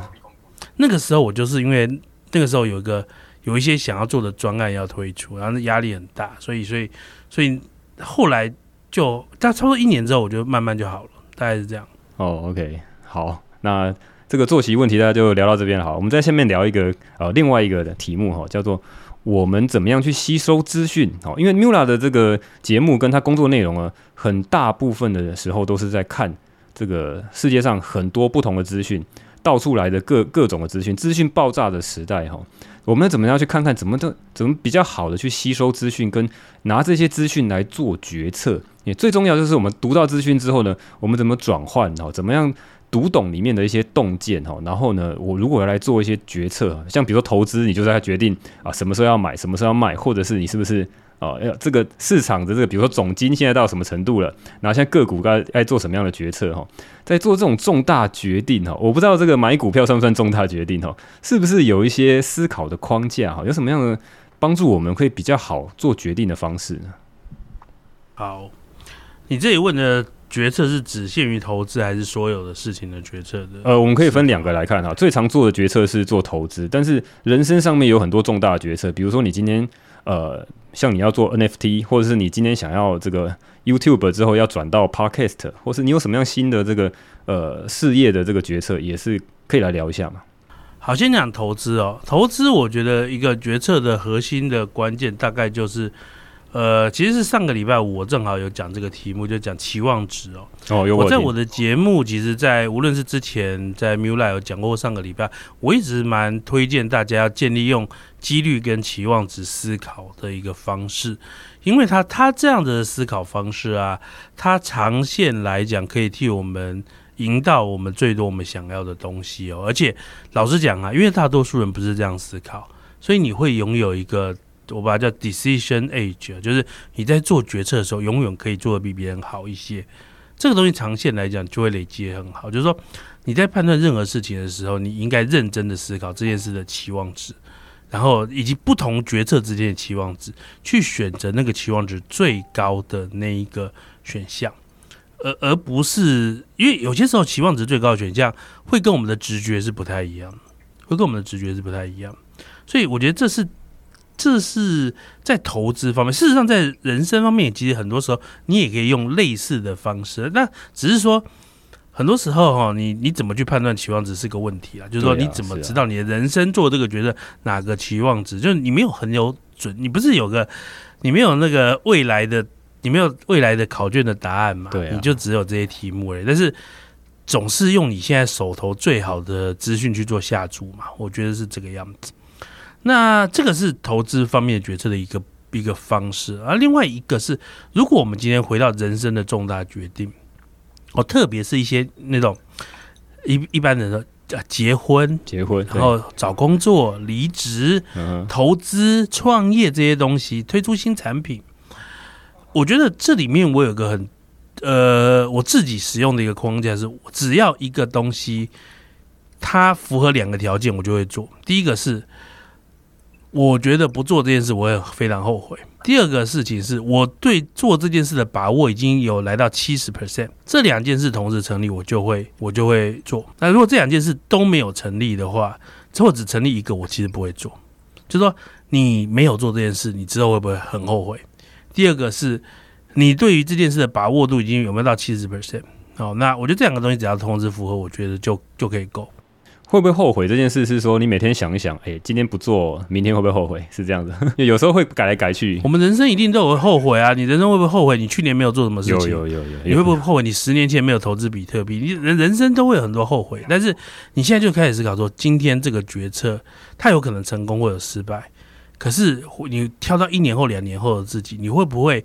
那个时候我就是因为。那个时候有一个有一些想要做的专案要推出，然后压力很大，所以所以所以后来就大概差不多一年之后，我就慢慢就好了，大概是这样。哦，OK，好，那这个作息问题大家就聊到这边。好，我们在下面聊一个呃另外一个的题目哈，叫做我们怎么样去吸收资讯。好，因为 Miula 的这个节目跟他工作内容呢，很大部分的时候都是在看这个世界上很多不同的资讯。到处来的各各种的资讯，资讯爆炸的时代哈，我们怎么样去看看怎么的怎么比较好的去吸收资讯，跟拿这些资讯来做决策？也最重要就是我们读到资讯之后呢，我们怎么转换哈？怎么样读懂里面的一些洞见哈？然后呢，我如果要来做一些决策，像比如说投资，你就是要决定啊什么时候要买，什么时候要卖，或者是你是不是？哦，要这个市场的这个，比如说总金现在到什么程度了？然后现在个股该该做什么样的决策？哈，在做这种重大决定哈，我不知道这个买股票算不算重大决定哈？是不是有一些思考的框架哈？有什么样的帮助我们会比较好做决定的方式呢？好，你这里问的决策是只限于投资，还是所有的事情的决策的？呃，我们可以分两个来看哈。最常做的决策是做投资，但是人生上面有很多重大的决策，比如说你今天呃。像你要做 NFT，或者是你今天想要这个 YouTube 之后要转到 Podcast，或是你有什么样新的这个呃事业的这个决策，也是可以来聊一下嘛。好，先讲投资哦。投资我觉得一个决策的核心的关键大概就是。呃，其实是上个礼拜，我正好有讲这个题目，就讲期望值哦。哦，有我，我在我的节目，其实，在无论是之前在 Miula 有讲过，上个礼拜我一直蛮推荐大家要建立用几率跟期望值思考的一个方式，因为他他这样的思考方式啊，他长线来讲可以替我们赢到我们最多我们想要的东西哦。而且老实讲啊，因为大多数人不是这样思考，所以你会拥有一个我把它叫 decision age，就是你在做决策的时候，永远可以做得比别人好一些。这个东西长线来讲就会累积很好。就是说你在判断任何事情的时候，你应该认真的思考这件事的期望值。然后以及不同决策之间的期望值，去选择那个期望值最高的那一个选项，而而不是因为有些时候期望值最高的选项会跟我们的直觉是不太一样，会跟我们的直觉是不太一样，所以我觉得这是这是在投资方面，事实上在人生方面，其实很多时候你也可以用类似的方式，那只是说。很多时候哈，你你怎么去判断期望值是个问题啊？就是说你怎么知道你的人生做这个决策哪个期望值？就是你没有很有准，你不是有个你没有那个未来的，你没有未来的考卷的答案嘛？对，你就只有这些题目而已。但是总是用你现在手头最好的资讯去做下注嘛？我觉得是这个样子。那这个是投资方面决策的一个一个方式，而另外一个是，如果我们今天回到人生的重大决定。哦，特别是一些那种一一般人的结婚、结婚，然后找工作、离职、投资、创业这些东西，推出新产品。我觉得这里面我有个很呃，我自己使用的一个框架是，只要一个东西它符合两个条件，我就会做。第一个是，我觉得不做这件事，我也非常后悔。第二个事情是我对做这件事的把握已经有来到七十 percent，这两件事同时成立，我就会我就会做。那如果这两件事都没有成立的话，之后只成立一个，我其实不会做。就说你没有做这件事，你之后会不会很后悔？第二个是你对于这件事的把握度已经有没有到七十 percent？好，那我觉得这两个东西只要同时符合，我觉得就就可以够。会不会后悔这件事？是说你每天想一想，哎，今天不做，明天会不会后悔？是这样子。有时候会改来改去。我们人生一定都有后悔啊！你人生会不会后悔？你去年没有做什么事情？有有有有。你会不会后悔？你十年前没有投资比特币？你人人生都会有很多后悔。但是你现在就开始思考说，今天这个决策它有可能成功或者失败。可是你跳到一年后、两年后的自己，你会不会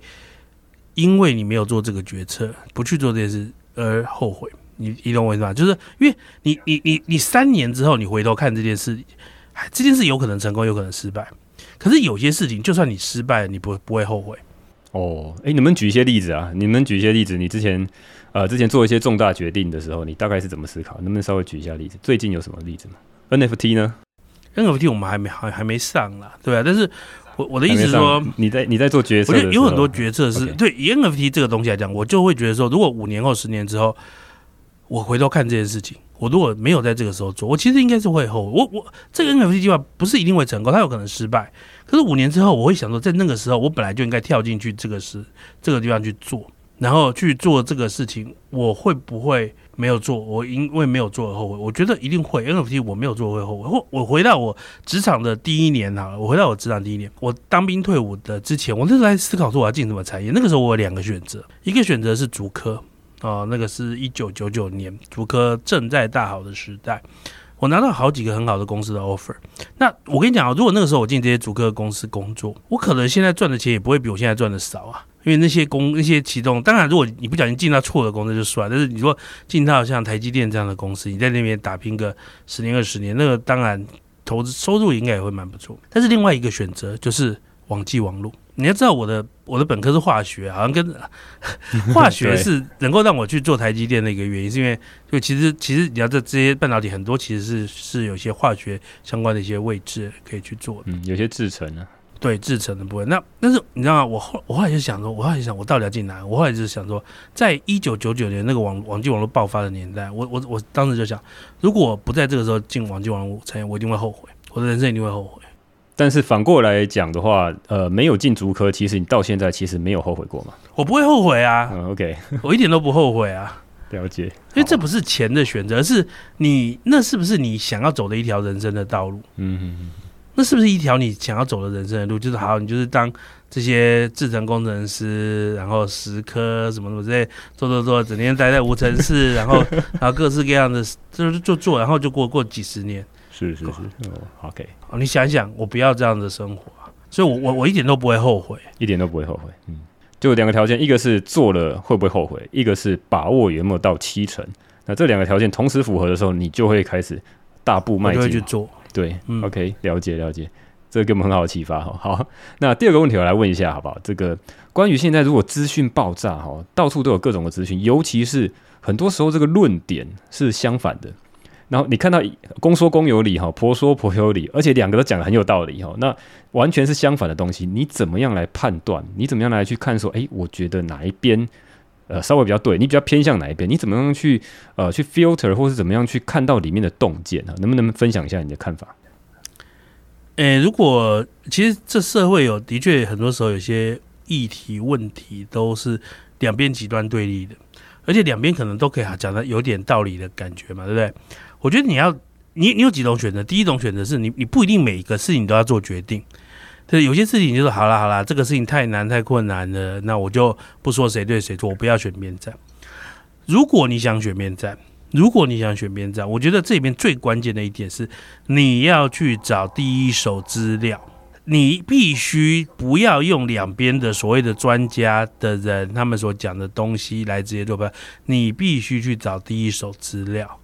因为你没有做这个决策，不去做这件事而后悔？你你懂我意思吧？就是因为你你你你三年之后你回头看这件事，这件事有可能成功，有可能失败。可是有些事情，就算你失败了，你不不会后悔。哦，哎，你们举一些例子啊！你们举一些例子，你之前呃之前做一些重大决定的时候，你大概是怎么思考？能不能稍微举一下例子？最近有什么例子吗？NFT 呢？NFT 我们还没还还没上啦，对啊。但是我我的意思是说，你在你在做决策，我觉得有很多决策是对以 NFT 这个东西来讲，我就会觉得说，如果五年后、十年之后。我回头看这件事情，我如果没有在这个时候做，我其实应该是会后悔。我我这个 NFT 计划不是一定会成功，它有可能失败。可是五年之后，我会想说，在那个时候，我本来就应该跳进去这个事这个地方去做，然后去做这个事情。我会不会没有做？我因为没有做而后悔？我觉得一定会。NFT 我没有做会后悔。或我回到我职场的第一年好了，我回到我职场第一年，我当兵退伍的之前，我那时候在思考说我要进什么产业。那个时候我有两个选择，一个选择是竹科。哦，那个是一九九九年，竹科正在大好的时代，我拿到好几个很好的公司的 offer。那我跟你讲啊，如果那个时候我进这些竹科公司工作，我可能现在赚的钱也不会比我现在赚的少啊。因为那些公那些其中，当然如果你不小心进到错的公司就算，但是你说进到像台积电这样的公司，你在那边打拼个十年二十年，那个当然投资收入应该也会蛮不错。但是另外一个选择就是网际网络。你要知道我的我的本科是化学，好像跟 化学是能够让我去做台积电的一个原因，是因为就其实其实你要这这些半导体很多其实是是有些化学相关的一些位置可以去做的，嗯，有些制成呢，对制成的部分。那但是你知道吗？我后我后来就想说，我后来就想我到底要进哪？我后来就是想说，在一九九九年那个网网际网络爆发的年代，我我我当时就想，如果不在这个时候进网际网络产业，我一定会后悔，我的人生一定会后悔。但是反过来讲的话，呃，没有进竹科，其实你到现在其实没有后悔过嘛？我不会后悔啊。嗯，OK，我一点都不后悔啊。了解，因为这不是钱的选择，是你那是不是你想要走的一条人生的道路？嗯哼哼，那是不是一条你想要走的人生的路？就是好，你就是当这些制程工程师，然后石科什么什么之类，做做做，整天待在无尘室，然后 然后各式各样的就是就做，然后就过过几十年。是是是，哦，OK，哦，你想一想，我不要这样的生活，所以我我我一点都不会后悔，一点都不会后悔，嗯，就两个条件，一个是做了会不会后悔，一个是把握有没有到七成。那这两个条件同时符合的时候，你就会开始大步迈进去做。对、嗯、，OK，了解了解，这个给我们很好的启发哈。好，那第二个问题我来问一下好不好？这个关于现在如果资讯爆炸哈，到处都有各种的资讯，尤其是很多时候这个论点是相反的。然后你看到公说公有理哈，婆说婆有理，而且两个都讲得很有道理哈，那完全是相反的东西，你怎么样来判断？你怎么样来去看说，哎，我觉得哪一边呃稍微比较对？你比较偏向哪一边？你怎么样去呃去 filter，或是怎么样去看到里面的洞见啊？能不能分享一下你的看法？诶，如果其实这社会有的确很多时候有些议题问题都是两边极端对立的，而且两边可能都可以讲得有点道理的感觉嘛，对不对？我觉得你要你你有几种选择，第一种选择是你你不一定每一个事情都要做决定，对，有些事情就是好啦好啦，这个事情太难太困难了，那我就不说谁对谁错，我不要选边站。如果你想选边站，如果你想选边站，我觉得这里面最关键的一点是你要去找第一手资料，你必须不要用两边的所谓的专家的人他们所讲的东西来直接做判断，你必须去找第一手资料。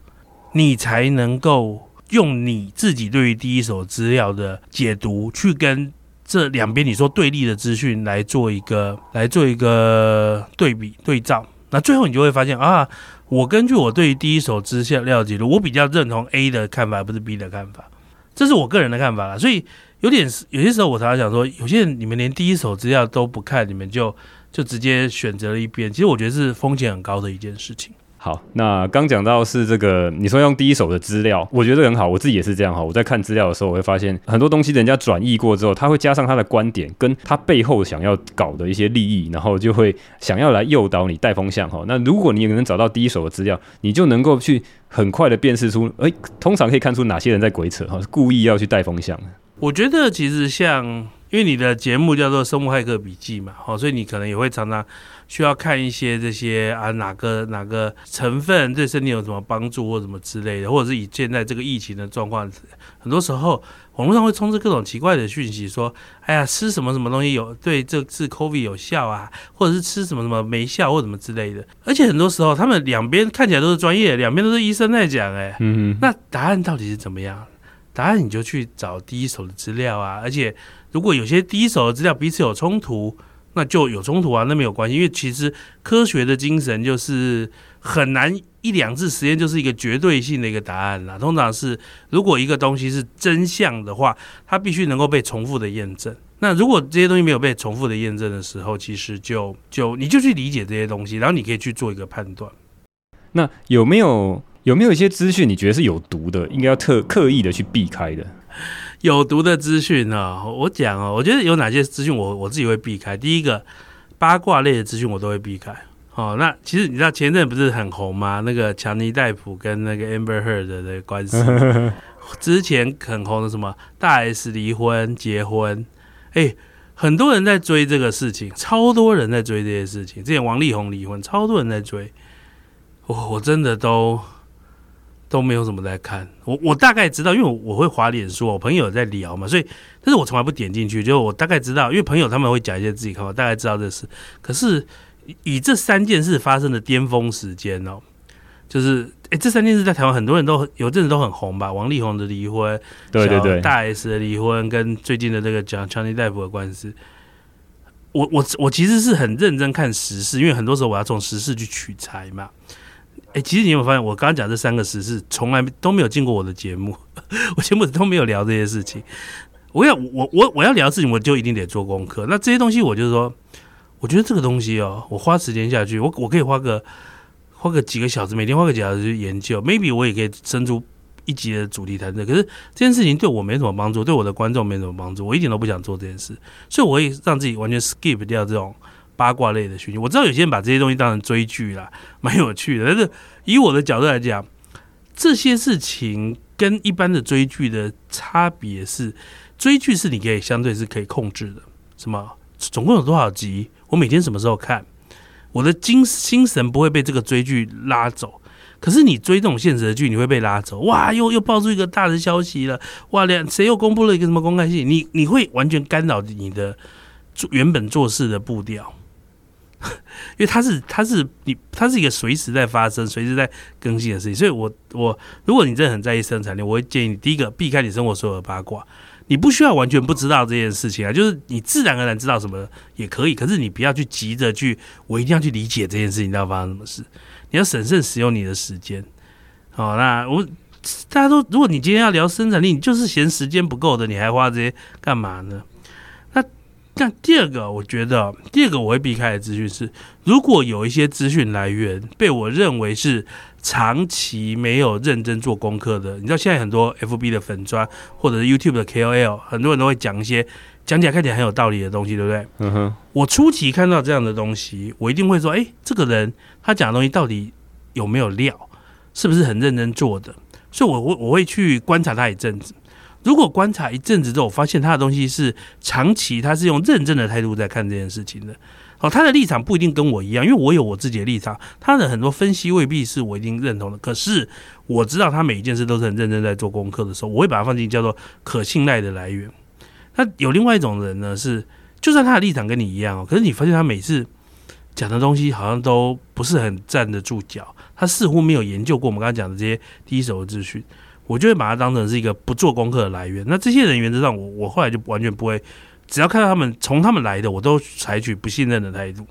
你才能够用你自己对于第一手资料的解读，去跟这两边你说对立的资讯来做一个来做一个对比对照。那最后你就会发现啊，我根据我对于第一手资料解读，我比较认同 A 的看法，而不是 B 的看法。这是我个人的看法啦。所以有点有些时候我常常想说，有些人你们连第一手资料都不看，你们就就直接选择了一边，其实我觉得是风险很高的一件事情。好，那刚讲到是这个，你说用第一手的资料，我觉得很好，我自己也是这样哈。我在看资料的时候，我会发现很多东西人家转译过之后，他会加上他的观点，跟他背后想要搞的一些利益，然后就会想要来诱导你带风向哈。那如果你也能找到第一手的资料，你就能够去很快的辨识出，诶、通常可以看出哪些人在鬼扯哈，故意要去带风向。我觉得其实像，因为你的节目叫做《生物骇客笔记》嘛，好，所以你可能也会常常。需要看一些这些啊，哪个哪个成分对身体有什么帮助或什么之类的，或者是以现在这个疫情的状况，很多时候网络上会充斥各种奇怪的讯息，说，哎呀，吃什么什么东西有对这次 COVID 有效啊，或者是吃什么什么没效或什么之类的。而且很多时候他们两边看起来都是专业，两边都是医生在讲，哎，嗯，那答案到底是怎么样？答案你就去找第一手的资料啊，而且如果有些第一手的资料彼此有冲突。那就有冲突啊，那没有关系，因为其实科学的精神就是很难一两次实验就是一个绝对性的一个答案啦。通常是如果一个东西是真相的话，它必须能够被重复的验证。那如果这些东西没有被重复的验证的时候，其实就就你就去理解这些东西，然后你可以去做一个判断。那有没有有没有一些资讯你觉得是有毒的，应该要特刻意的去避开的？有毒的资讯呢？我讲哦，我觉得有哪些资讯我我自己会避开。第一个八卦类的资讯我都会避开。哦，那其实你知道前阵不是很红吗？那个强尼戴普跟那个 Amber Heard 的关系，之前很红的什么大 S 离婚结婚，哎，很多人在追这个事情，超多人在追这些事情。之前王力宏离婚，超多人在追，我我真的都。都没有什么在看，我我大概知道，因为我我会滑脸书，我朋友在聊嘛，所以，但是我从来不点进去，就我大概知道，因为朋友他们会讲一些自己看法，大概知道这事。可是以这三件事发生的巅峰时间哦，就是哎，这三件事在台湾很多人都有阵子都很红吧，王力宏的离婚，对对对，大 S 的离婚跟最近的这个讲强尼戴普的官司，我我我其实是很认真看时事，因为很多时候我要从时事去取材嘛。哎、其实你有没有发现，我刚刚讲这三个时事，从来都没有进过我的节目，我节目都没有聊这些事情。我要我我我要聊的事情，我就一定得做功课。那这些东西，我就是说，我觉得这个东西哦，我花时间下去，我我可以花个花个几个小时，每天花个几小时去研究，maybe 我也可以生出一集的主题谈这。可是这件事情对我没什么帮助，对我的观众没什么帮助，我一点都不想做这件事，所以我会让自己完全 skip 掉这种。八卦类的讯息，我知道有些人把这些东西当成追剧啦，蛮有趣的。但是以我的角度来讲，这些事情跟一般的追剧的差别是，追剧是你可以相对是可以控制的。什么？总共有多少集？我每天什么时候看？我的精心神不会被这个追剧拉走。可是你追这种现实的剧，你会被拉走。哇，又又爆出一个大的消息了。哇，两谁又公布了一个什么公开信？你你会完全干扰你的原本做事的步调。因为它是它是你它是一个随时在发生、随时在更新的事情，所以我我如果你真的很在意生产力，我会建议你第一个避开你生活所有的八卦，你不需要完全不知道这件事情啊，就是你自然而然知道什么也可以，可是你不要去急着去，我一定要去理解这件事情要发生什么事，你要审慎使用你的时间。好，那我大家都，如果你今天要聊生产力，你就是嫌时间不够的，你还花这些干嘛呢？那第二个，我觉得第二个我会避开的资讯是，如果有一些资讯来源被我认为是长期没有认真做功课的，你知道现在很多 FB 的粉砖或者是 YouTube 的 KOL，很多人都会讲一些讲起来看起来很有道理的东西，对不对？嗯哼。我初期看到这样的东西，我一定会说，哎，这个人他讲的东西到底有没有料，是不是很认真做的？所以我会我会去观察他一阵子。如果观察一阵子之后，发现他的东西是长期，他是用认真的态度在看这件事情的。哦，他的立场不一定跟我一样，因为我有我自己的立场，他的很多分析未必是我一定认同的。可是我知道他每一件事都是很认真在做功课的时候，我会把它放进叫做可信赖的来源。那有另外一种人呢，是就算他的立场跟你一样哦，可是你发现他每次讲的东西好像都不是很站得住脚，他似乎没有研究过我们刚才讲的这些第一手的资讯。我就会把它当成是一个不做功课的来源。那这些人原则上，我我后来就完全不会，只要看到他们从他们来的，我都采取不信任的态度。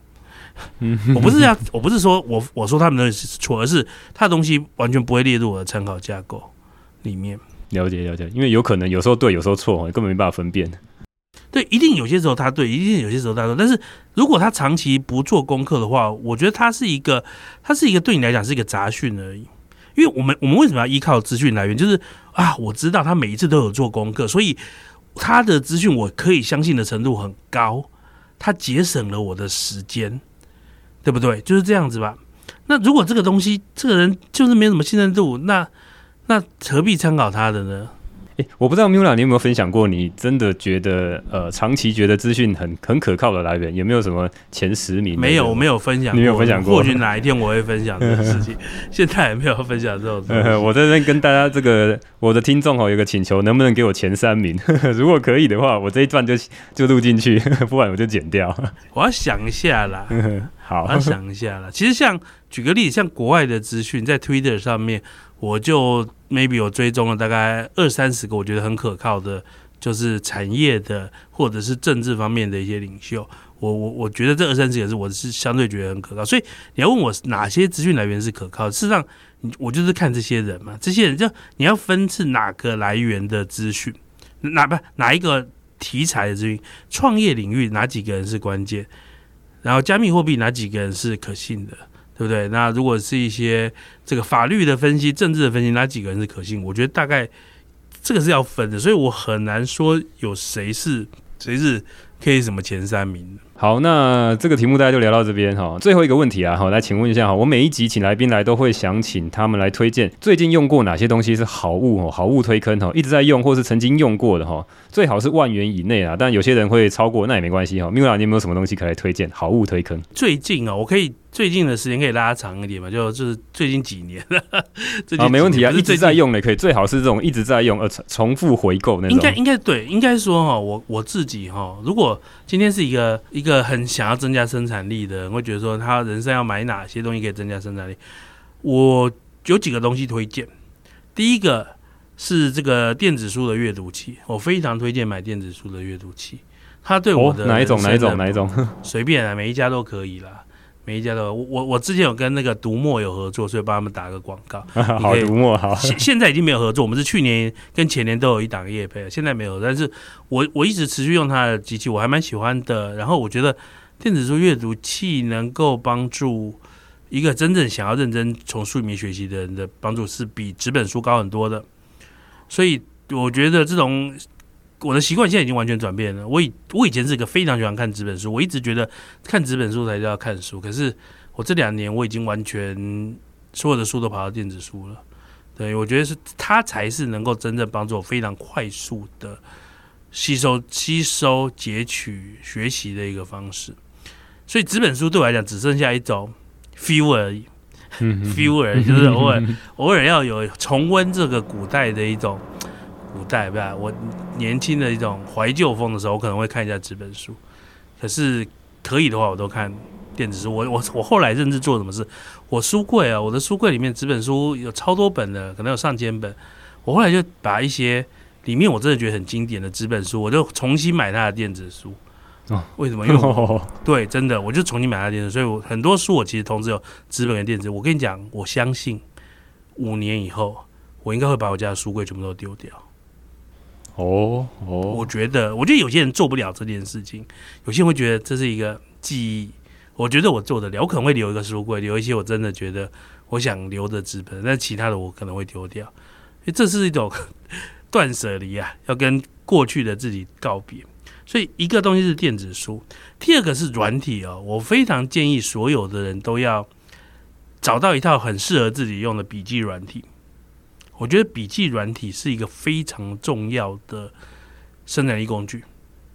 嗯，我不是要，我不是说我我说他们的是错，而是他的东西完全不会列入我的参考架构里面。了解了解，因为有可能有时候对，有时候错，根本没办法分辨。对，一定有些时候他对，一定有些时候他错。但是如果他长期不做功课的话，我觉得他是一个，他是一个对你来讲是一个杂讯而已。因为我们我们为什么要依靠资讯来源？就是啊，我知道他每一次都有做功课，所以他的资讯我可以相信的程度很高，他节省了我的时间，对不对？就是这样子吧。那如果这个东西，这个人就是没什么信任度，那那何必参考他的呢？我不知道 Miula 你有没有分享过？你真的觉得呃，长期觉得资讯很很可靠的来源，有没有什么前十名？没有，我没有分享过，你没有分享过。或许哪一天我会分享这个事情，现在也没有分享这种东西。我在这边跟大家这个我的听众哦，有个请求，能不能给我前三名？如果可以的话，我这一段就就录进去，不然我就剪掉。我要想一下啦。好，我要想一下啦。其实像举个例子，像国外的资讯在 Twitter 上面。我就 maybe 我追踪了大概二三十个，我觉得很可靠的，就是产业的或者是政治方面的一些领袖。我我我觉得这二三十个是我是相对觉得很可靠。所以你要问我哪些资讯来源是可靠，事实上，我就是看这些人嘛。这些人就你要分是哪个来源的资讯，哪不哪一个题材的资讯，创业领域哪几个人是关键，然后加密货币哪几个人是可信的。对不对？那如果是一些这个法律的分析、政治的分析，哪几个人是可信？我觉得大概这个是要分的，所以我很难说有谁是谁是可以什么前三名。好，那这个题目大家就聊到这边哈。最后一个问题啊，好，来请问一下哈，我每一集请来宾来都会想请他们来推荐最近用过哪些东西是好物哦，好物推坑哈，一直在用或是曾经用过的哈，最好是万元以内啊，但有些人会超过，那也没关系哈。Miula，你有没有什么东西可以来推荐好物推坑？最近啊，我可以最近的时间可以拉长一点嘛，就就是最近几年 啊，没问题啊，一直在用的可以，最好是这种一直在用呃重复回购那种。应该应该对，应该说哈，我我自己哈，如果今天是一个一个。一个很想要增加生产力的人会觉得说，他人生要买哪些东西可以增加生产力？我有几个东西推荐。第一个是这个电子书的阅读器，我非常推荐买电子书的阅读器。它对我的、哦、哪一种哪一种哪一种 随便啊，每一家都可以啦。每一家都我我之前有跟那个读墨有合作，所以帮他们打个广告。好，读墨好。现现在已经没有合作，我们是去年跟前年都有一档业配，现在没有。但是我我一直持续用它的机器，我还蛮喜欢的。然后我觉得电子书阅读器能够帮助一个真正想要认真从书里面学习的人的帮助是比纸本书高很多的。所以我觉得这种。我的习惯现在已经完全转变了。我以我以前是一个非常喜欢看纸本书，我一直觉得看纸本书才叫看书。可是我这两年我已经完全所有的书都跑到电子书了。对，我觉得是它才是能够真正帮助我非常快速的吸收、吸收、截取、学习的一个方式。所以纸本书对我来讲只剩下一种 feel 而已，feel 而已，就是偶尔偶尔要有重温这个古代的一种。古代，不是我年轻的一种怀旧风的时候，我可能会看一下纸本书。可是可以的话，我都看电子书。我我我后来认知做什么事？我书柜啊，我的书柜里面纸本书有超多本的，可能有上千本。我后来就把一些里面我真的觉得很经典的纸本书，我就重新买它的电子书。哦，为什么？因为我 对，真的，我就重新买它的电子，所以我很多书我其实同时有纸本跟电子。我跟你讲，我相信五年以后，我应该会把我家的书柜全部都丢掉。哦哦，我觉得，我觉得有些人做不了这件事情，有些人会觉得这是一个记忆。我觉得我做得了，我可能会留一个书柜，留一些我真的觉得我想留的纸本，但其他的我可能会丢掉，因为这是一种 断舍离啊，要跟过去的自己告别。所以一个东西是电子书，第二个是软体哦。我非常建议所有的人都要找到一套很适合自己用的笔记软体。我觉得笔记软体是一个非常重要的生产力工具。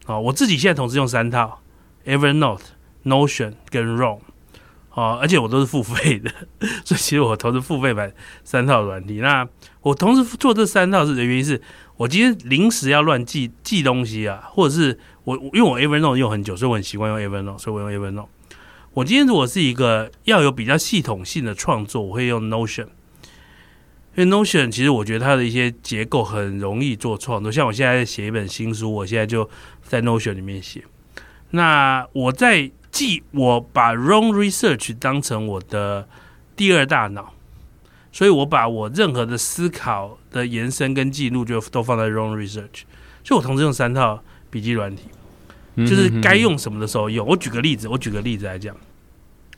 啊，我自己现在同时用三套：Evernote、Notion 跟 Roam。啊，而且我都是付费的，所以其实我同时付费买三套软体。那我同时做这三套是的原因是。我今天临时要乱记记东西啊，或者是我因为我 Evernote 用很久，所以我很习惯用 Evernote，所以我用 Evernote。我今天如果是一个要有比较系统性的创作，我会用 Notion，因为 Notion 其实我觉得它的一些结构很容易做创作。像我现在在写一本新书，我现在就在 Notion 里面写。那我在记，我把 Wrong Research 当成我的第二大脑。所以我把我任何的思考的延伸跟记录就都放在 Wrong Research，所以我同时用三套笔记软体，就是该用什么的时候用。我举个例子，我举个例子来讲，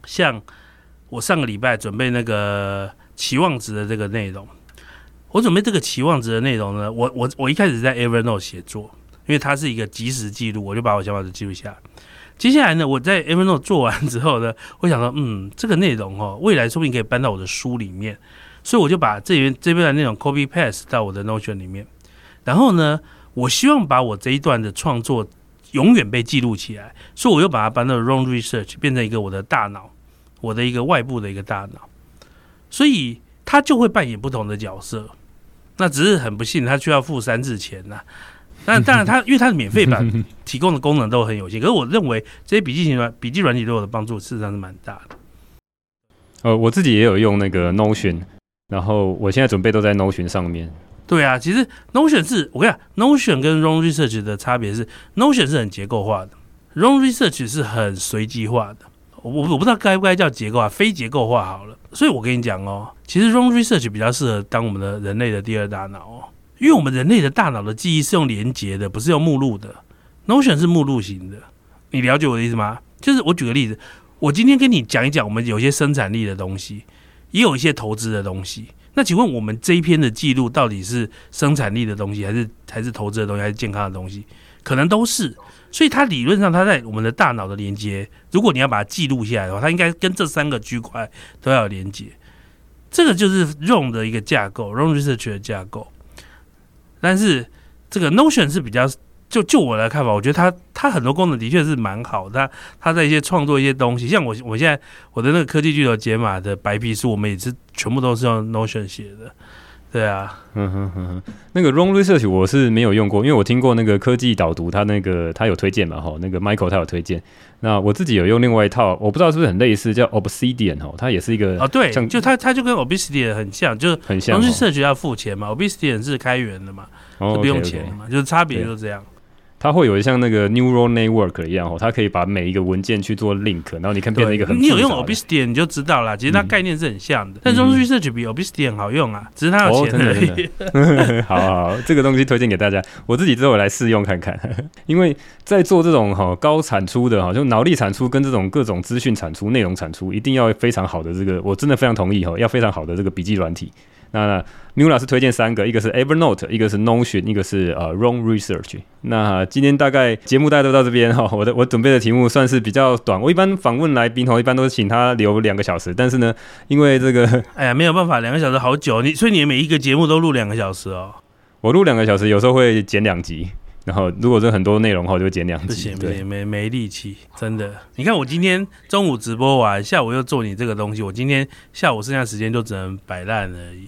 像我上个礼拜准备那个期望值的这个内容，我准备这个期望值的内容呢，我我我一开始在 Evernote 写作，因为它是一个即时记录，我就把我想法都记录下来。接下来呢，我在 Evernote 做完之后呢，我想说，嗯，这个内容哦，未来说不定可以搬到我的书里面。所以我就把这边这边的那种 copy paste 到我的 Notion 里面，然后呢，我希望把我这一段的创作永远被记录起来，所以我又把它搬到 Roam Research，变成一个我的大脑，我的一个外部的一个大脑，所以他就会扮演不同的角色。那只是很不幸，他需要付三次钱呐、啊。但当然，他因为他是免费版，提供的功能都很有限。可是我认为这些笔记型软笔记软体对我的帮助，事实上是蛮大的。呃，我自己也有用那个 Notion。然后我现在准备都在 Notion 上面。对啊，其实 Notion 是我跟你讲，Notion 跟 Roam Research 的差别是，Notion 是很结构化的，Roam Research 是很随机化的。我我不知道该不该叫结构化，非结构化好了。所以我跟你讲哦，其实 Roam Research 比较适合当我们的人类的第二大脑哦，因为我们人类的大脑的记忆是用连接的，不是用目录的。Notion 是目录型的，你了解我的意思吗？就是我举个例子，我今天跟你讲一讲，我们有些生产力的东西。也有一些投资的东西。那请问我们这一篇的记录到底是生产力的东西，还是还是投资的东西，还是健康的东西？可能都是。所以它理论上，它在我们的大脑的连接，如果你要把它记录下来的话，它应该跟这三个区块都要有连接。这个就是 Roam 的一个架构，Roam Research 的架构。但是这个 Notion 是比较。就就我来看法，我觉得它它很多功能的确是蛮好的。它它在一些创作一些东西，像我我现在我的那个科技巨头解码的白皮书，我们也是全部都是用 Notion 写的。对啊，嗯哼哼哼，那个 Wrong Research 我是没有用过，因为我听过那个科技导读，他那个他有推荐嘛，哈，那个 Michael 他有推荐。那我自己有用另外一套，我不知道是不是很类似，叫 Obsidian 哦，它也是一个哦，对，就它它就跟 Obsidian 很像，就很像。Roam Research 要付钱嘛，Obsidian 是开源的嘛，就不用钱嘛，就是差别就是这样。它会有像那个 neural network 一样哦，它可以把每一个文件去做 link，然后你看变成一个很。你有用 Obsidian 你就知道了，其实它概念是很像的。嗯、但 Roam Research 比 Obsidian 好用啊，只是它有钱而已。哦、好，好好，这个东西推荐给大家，我自己之后来试用看看。因为在做这种哈高产出的哈，就脑力产出跟这种各种资讯产出、内容产出，一定要非常好的这个，我真的非常同意哈，要非常好的这个笔记软体。那 Miula 是推荐三个，一个是 Evernote，一个是 Notion，一个是呃 Roam Research。那今天大概节目大家都到这边哈，我的我准备的题目算是比较短。我一般访问来宾哈，一般都是请他留两个小时，但是呢，因为这个，哎呀，没有办法，两个小时好久，你所以你每一个节目都录两个小时哦。我录两个小时，有时候会剪两集。然后，如果是很多内容的话，我就剪两集。不行，没没没力气，真的。你看，我今天中午直播完，下午又做你这个东西，我今天下午剩下时间就只能摆烂而已。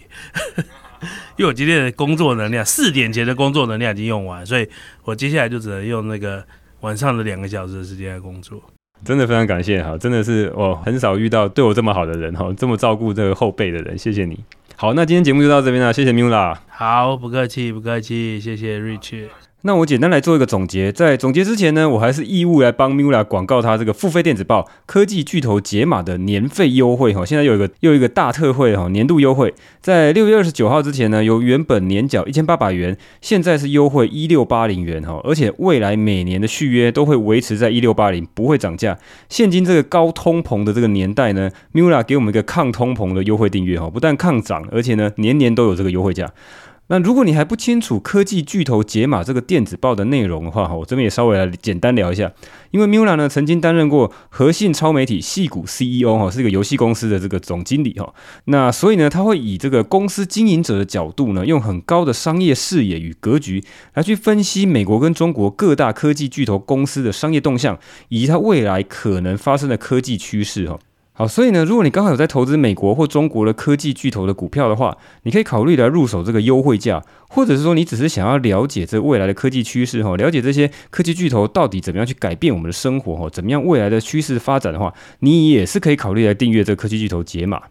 因为我今天的工作能量，四点前的工作能量已经用完，所以我接下来就只能用那个晚上的两个小时的时间来工作。真的非常感谢哈，真的是我很少遇到对我这么好的人哈，这么照顾这个后辈的人，谢谢你。好，那今天节目就到这边了，谢谢 Miula。好，不客气，不客气，谢谢 Rich。那我简单来做一个总结，在总结之前呢，我还是义务来帮 Miula 广告他这个付费电子报《科技巨头解码》的年费优惠哈，现在有一个又一个大特惠哈，年度优惠，在六月二十九号之前呢，由原本年缴一千八百元，现在是优惠一六八零元哈，而且未来每年的续约都会维持在一六八零，不会涨价。现今这个高通膨的这个年代呢，Miula 给我们一个抗通膨的优惠订阅哈，不但抗涨，而且呢年年都有这个优惠价。那如果你还不清楚科技巨头解码这个电子报的内容的话，我这边也稍微来简单聊一下。因为 Miula 呢曾经担任过和信超媒体矽谷 CEO 哈，是一个游戏公司的这个总经理哈。那所以呢，他会以这个公司经营者的角度呢，用很高的商业视野与格局来去分析美国跟中国各大科技巨头公司的商业动向，以及它未来可能发生的科技趋势哈。好，所以呢，如果你刚好有在投资美国或中国的科技巨头的股票的话，你可以考虑来入手这个优惠价，或者是说你只是想要了解这未来的科技趋势哈，了解这些科技巨头到底怎么样去改变我们的生活哈，怎么样未来的趋势发展的话，你也是可以考虑来订阅这个科技巨头解码。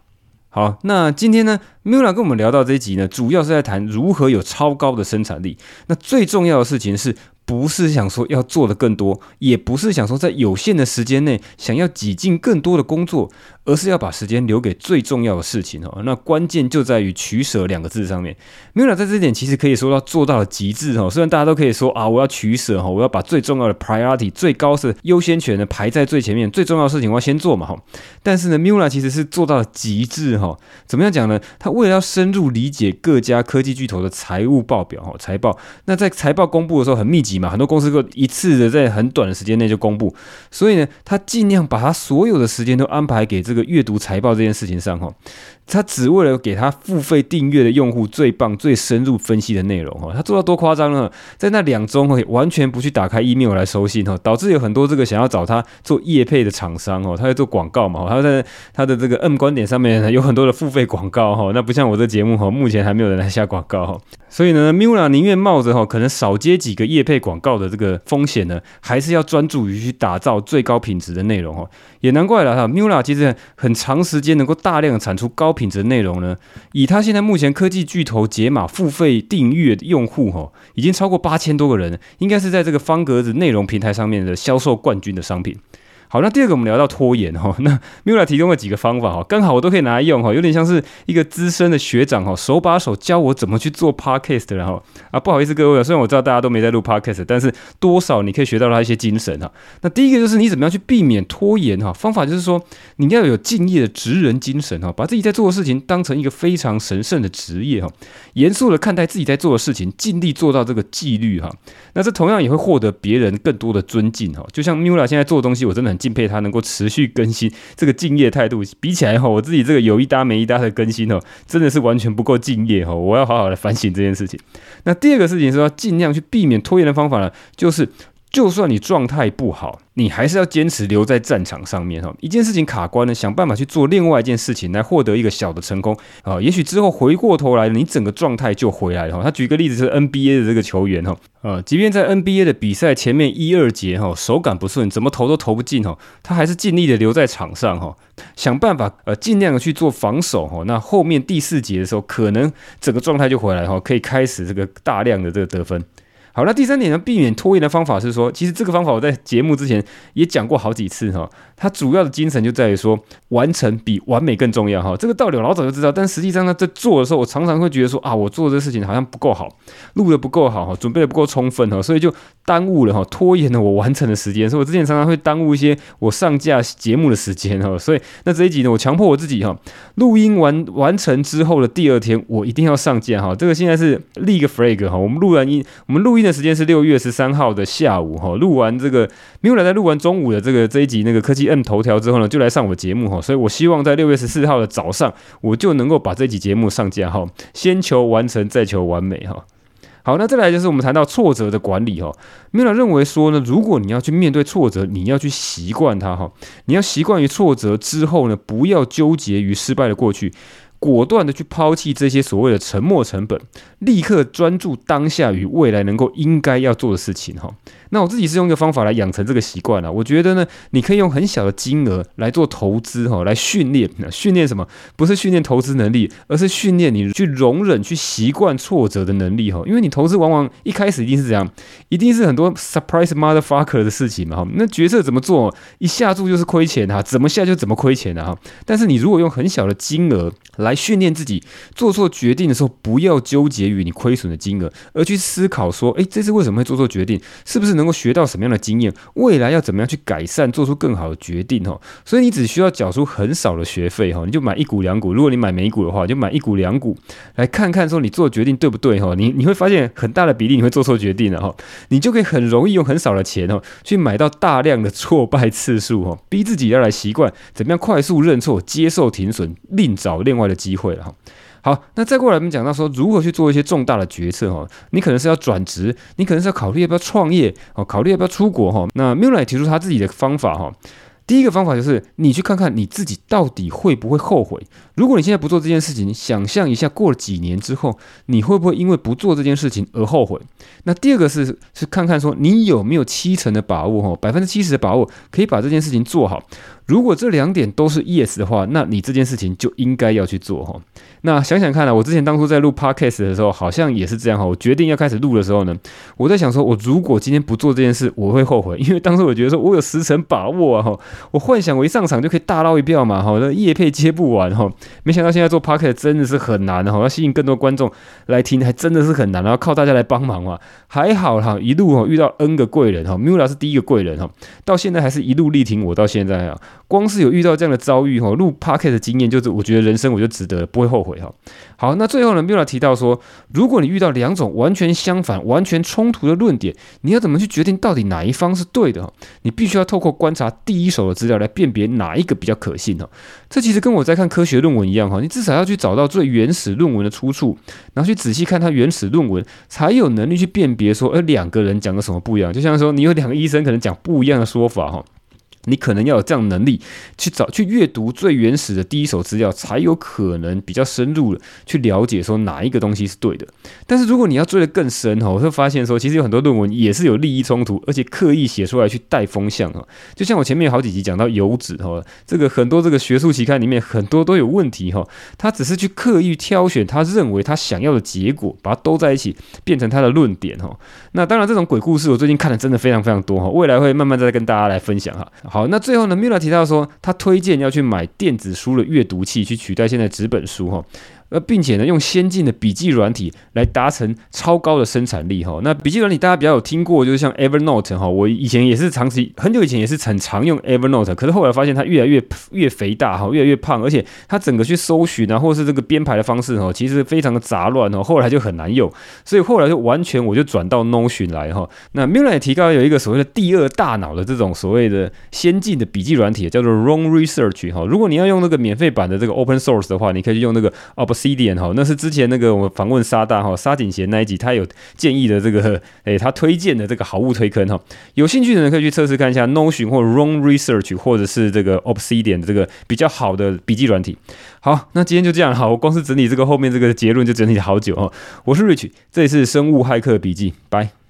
好，那今天呢，Mila 跟我们聊到这一集呢，主要是在谈如何有超高的生产力。那最重要的事情是。不是想说要做的更多，也不是想说在有限的时间内想要挤进更多的工作，而是要把时间留给最重要的事情哦。那关键就在于取舍两个字上面。Miula 在这点其实可以说到做到了极致哦。虽然大家都可以说啊，我要取舍哈，我要把最重要的 priority 最高的优先权呢排在最前面，最重要的事情我要先做嘛哈。但是呢，Miula 其实是做到了极致哈。怎么样讲呢？他为了要深入理解各家科技巨头的财务报表哈，财报，那在财报公布的时候很密集。嘛，很多公司都一次的在很短的时间内就公布，所以呢，他尽量把他所有的时间都安排给这个阅读财报这件事情上哈。他只为了给他付费订阅的用户最棒、最深入分析的内容哈。他做到多夸张呢？在那两周，完全不去打开 email 来收信哈，导致有很多这个想要找他做业配的厂商哦，他在做广告嘛，他在他的这个 M 观点上面有很多的付费广告哈。那不像我这节目哈，目前还没有人来下广告哈。所以呢，Miula 宁愿冒着哈可能少接几个业配广告的这个风险呢，还是要专注于去打造最高品质的内容哈。也难怪了哈 Mula 其实很长时间能够大量产出高品质的内容呢。以他现在目前科技巨头解码付费订阅用户哈，已经超过八千多个人，应该是在这个方格子内容平台上面的销售冠军的商品。好，那第二个我们聊到拖延哈，那 Miula 提供了几个方法哈，刚好我都可以拿来用哈，有点像是一个资深的学长哈，手把手教我怎么去做 Podcast 然后啊，不好意思各位，虽然我知道大家都没在录 Podcast，但是多少你可以学到他一些精神哈。那第一个就是你怎么样去避免拖延哈，方法就是说你要有敬业的职人精神哈，把自己在做的事情当成一个非常神圣的职业哈，严肃的看待自己在做的事情，尽力做到这个纪律哈。那这同样也会获得别人更多的尊敬哈，就像 Miula 现在做的东西，我真的很。敬佩他能够持续更新这个敬业态度，比起来哈，我自己这个有一搭没一搭的更新哦，真的是完全不够敬业哈，我要好好的反省这件事情。那第二个事情是要尽量去避免拖延的方法呢，就是就算你状态不好。你还是要坚持留在战场上面哈，一件事情卡关呢，想办法去做另外一件事情来获得一个小的成功啊，也许之后回过头来，你整个状态就回来了哈。他举个例子，是 NBA 的这个球员哈，呃，即便在 NBA 的比赛前面一二节哈，手感不顺，怎么投都投不进哈，他还是尽力的留在场上哈，想办法呃尽量的去做防守哈，那后面第四节的时候，可能整个状态就回来哈，可以开始这个大量的这个得分。好，那第三点呢，避免拖延的方法是说，其实这个方法我在节目之前也讲过好几次哈。它主要的精神就在于说，完成比完美更重要哈。这个道理我老早就知道，但实际上呢，在做的时候，我常常会觉得说啊，我做的这事情好像不够好，录的不够好哈，准备的不够充分哈，所以就耽误了哈，拖延了我完成的时间。所以我之前常常会耽误一些我上架节目的时间哈。所以那这一集呢，我强迫我自己哈，录音完完成之后的第二天，我一定要上架哈。这个现在是立个 flag 哈。我们录完音，我们录音的时间是六月十三号的下午哈。录完这个，Miula 在录完中午的这个这一集那个科技。按头条之后呢，就来上我的节目哈，所以我希望在六月十四号的早上，我就能够把这集节目上架哈。先求完成，再求完美哈。好，那再来就是我们谈到挫折的管理哈。，Mill 认为说呢，如果你要去面对挫折，你要去习惯它哈，你要习惯于挫折之后呢，不要纠结于失败的过去。果断的去抛弃这些所谓的沉没成本，立刻专注当下与未来能够应该要做的事情哈。那我自己是用一个方法来养成这个习惯了。我觉得呢，你可以用很小的金额来做投资哈，来训练。训练什么？不是训练投资能力，而是训练你去容忍、去习惯挫折的能力哈。因为你投资往往一开始一定是这样，一定是很多 surprise motherfucker 的事情嘛哈。那决策怎么做？一下注就是亏钱哈，怎么下就怎么亏钱的哈。但是你如果用很小的金额来训练自己，做错决定的时候不要纠结于你亏损的金额，而去思考说，诶，这次为什么会做错决定？是不是？能够学到什么样的经验？未来要怎么样去改善，做出更好的决定？哈，所以你只需要缴出很少的学费，哈，你就买一股两股。如果你买美股的话，就买一股两股，来看看说你做决定对不对？哈，你你会发现很大的比例你会做错决定的，哈，你就可以很容易用很少的钱，哈，去买到大量的挫败次数，哈，逼自己要来习惯怎么样快速认错、接受停损，另找另外的机会了，哈。好，那再过来我们讲到说，如何去做一些重大的决策哈，你可能是要转职，你可能是要考虑要不要创业哦，考虑要不要出国哈。那 Miller 提出他自己的方法哈。第一个方法就是你去看看你自己到底会不会后悔。如果你现在不做这件事情，想象一下过了几年之后，你会不会因为不做这件事情而后悔？那第二个是是看看说你有没有七成的把握哈，百分之七十的把握可以把这件事情做好。如果这两点都是 yes 的话，那你这件事情就应该要去做哈。那想想看啊，我之前当初在录 podcast 的时候，好像也是这样哈。我决定要开始录的时候呢，我在想说，我如果今天不做这件事，我会后悔，因为当时我觉得说我有十成把握啊哈，我幻想我一上场就可以大捞一票嘛哈，那业配接不完哈。没想到现在做 podcast 真的是很难哈，要吸引更多观众来听，还真的是很难，然后靠大家来帮忙嘛。还好哈，一路哈遇到 N 个贵人哈，Mula 是第一个贵人哈，到现在还是一路力挺我到现在啊。光是有遇到这样的遭遇哈，录 podcast 的经验，就是我觉得人生我就值得，不会后悔哈。好，那最后呢，Mila 提到说，如果你遇到两种完全相反、完全冲突的论点，你要怎么去决定到底哪一方是对的哈？你必须要透过观察第一手的资料来辨别哪一个比较可信哈。这其实跟我在看科学论文一样哈，你至少要去找到最原始论文的出处，然后去仔细看它原始论文，才有能力去辨别说，呃，两个人讲的什么不一样。就像说，你有两个医生可能讲不一样的说法哈。你可能要有这样能力去找、去阅读最原始的第一手资料，才有可能比较深入的去了解说哪一个东西是对的。但是如果你要追得更深哈，我会发现说，其实有很多论文也是有利益冲突，而且刻意写出来去带风向哈。就像我前面有好几集讲到油脂哈，这个很多这个学术期刊里面很多都有问题哈，他只是去刻意挑选他认为他想要的结果，把它兜在一起变成他的论点哈。那当然这种鬼故事我最近看的真的非常非常多哈，未来会慢慢再跟大家来分享哈。好，那最后呢？Mila 提到说，他推荐要去买电子书的阅读器，去取代现在纸本书哈。呃，并且呢，用先进的笔记软体来达成超高的生产力哈。那笔记软体大家比较有听过，就是像 Evernote 哈。我以前也是长期很久以前也是很常用 Evernote，可是后来发现它越来越越肥大哈，越来越胖，而且它整个去搜寻啊，或是这个编排的方式哈，其实非常的杂乱哦。后来就很难用，所以后来就完全我就转到 Notion 来哈。那 Miller 也提到有一个所谓的第二大脑的这种所谓的先进的笔记软体，叫做 Roam Research 哈。如果你要用那个免费版的这个 Open Source 的话，你可以用那个 Obsidian 哈，那是之前那个我访问沙大哈沙井贤那一集，他有建议的这个，诶、他推荐的这个好物推坑哈，有兴趣的人可以去测试看一下 Notion 或 Wrong Research 或者是这个 Obsidian 的这个比较好的笔记软体。好，那今天就这样好，我光是整理这个后面这个结论就整理好久哦。我是 Rich，这里是生物骇客笔记，拜。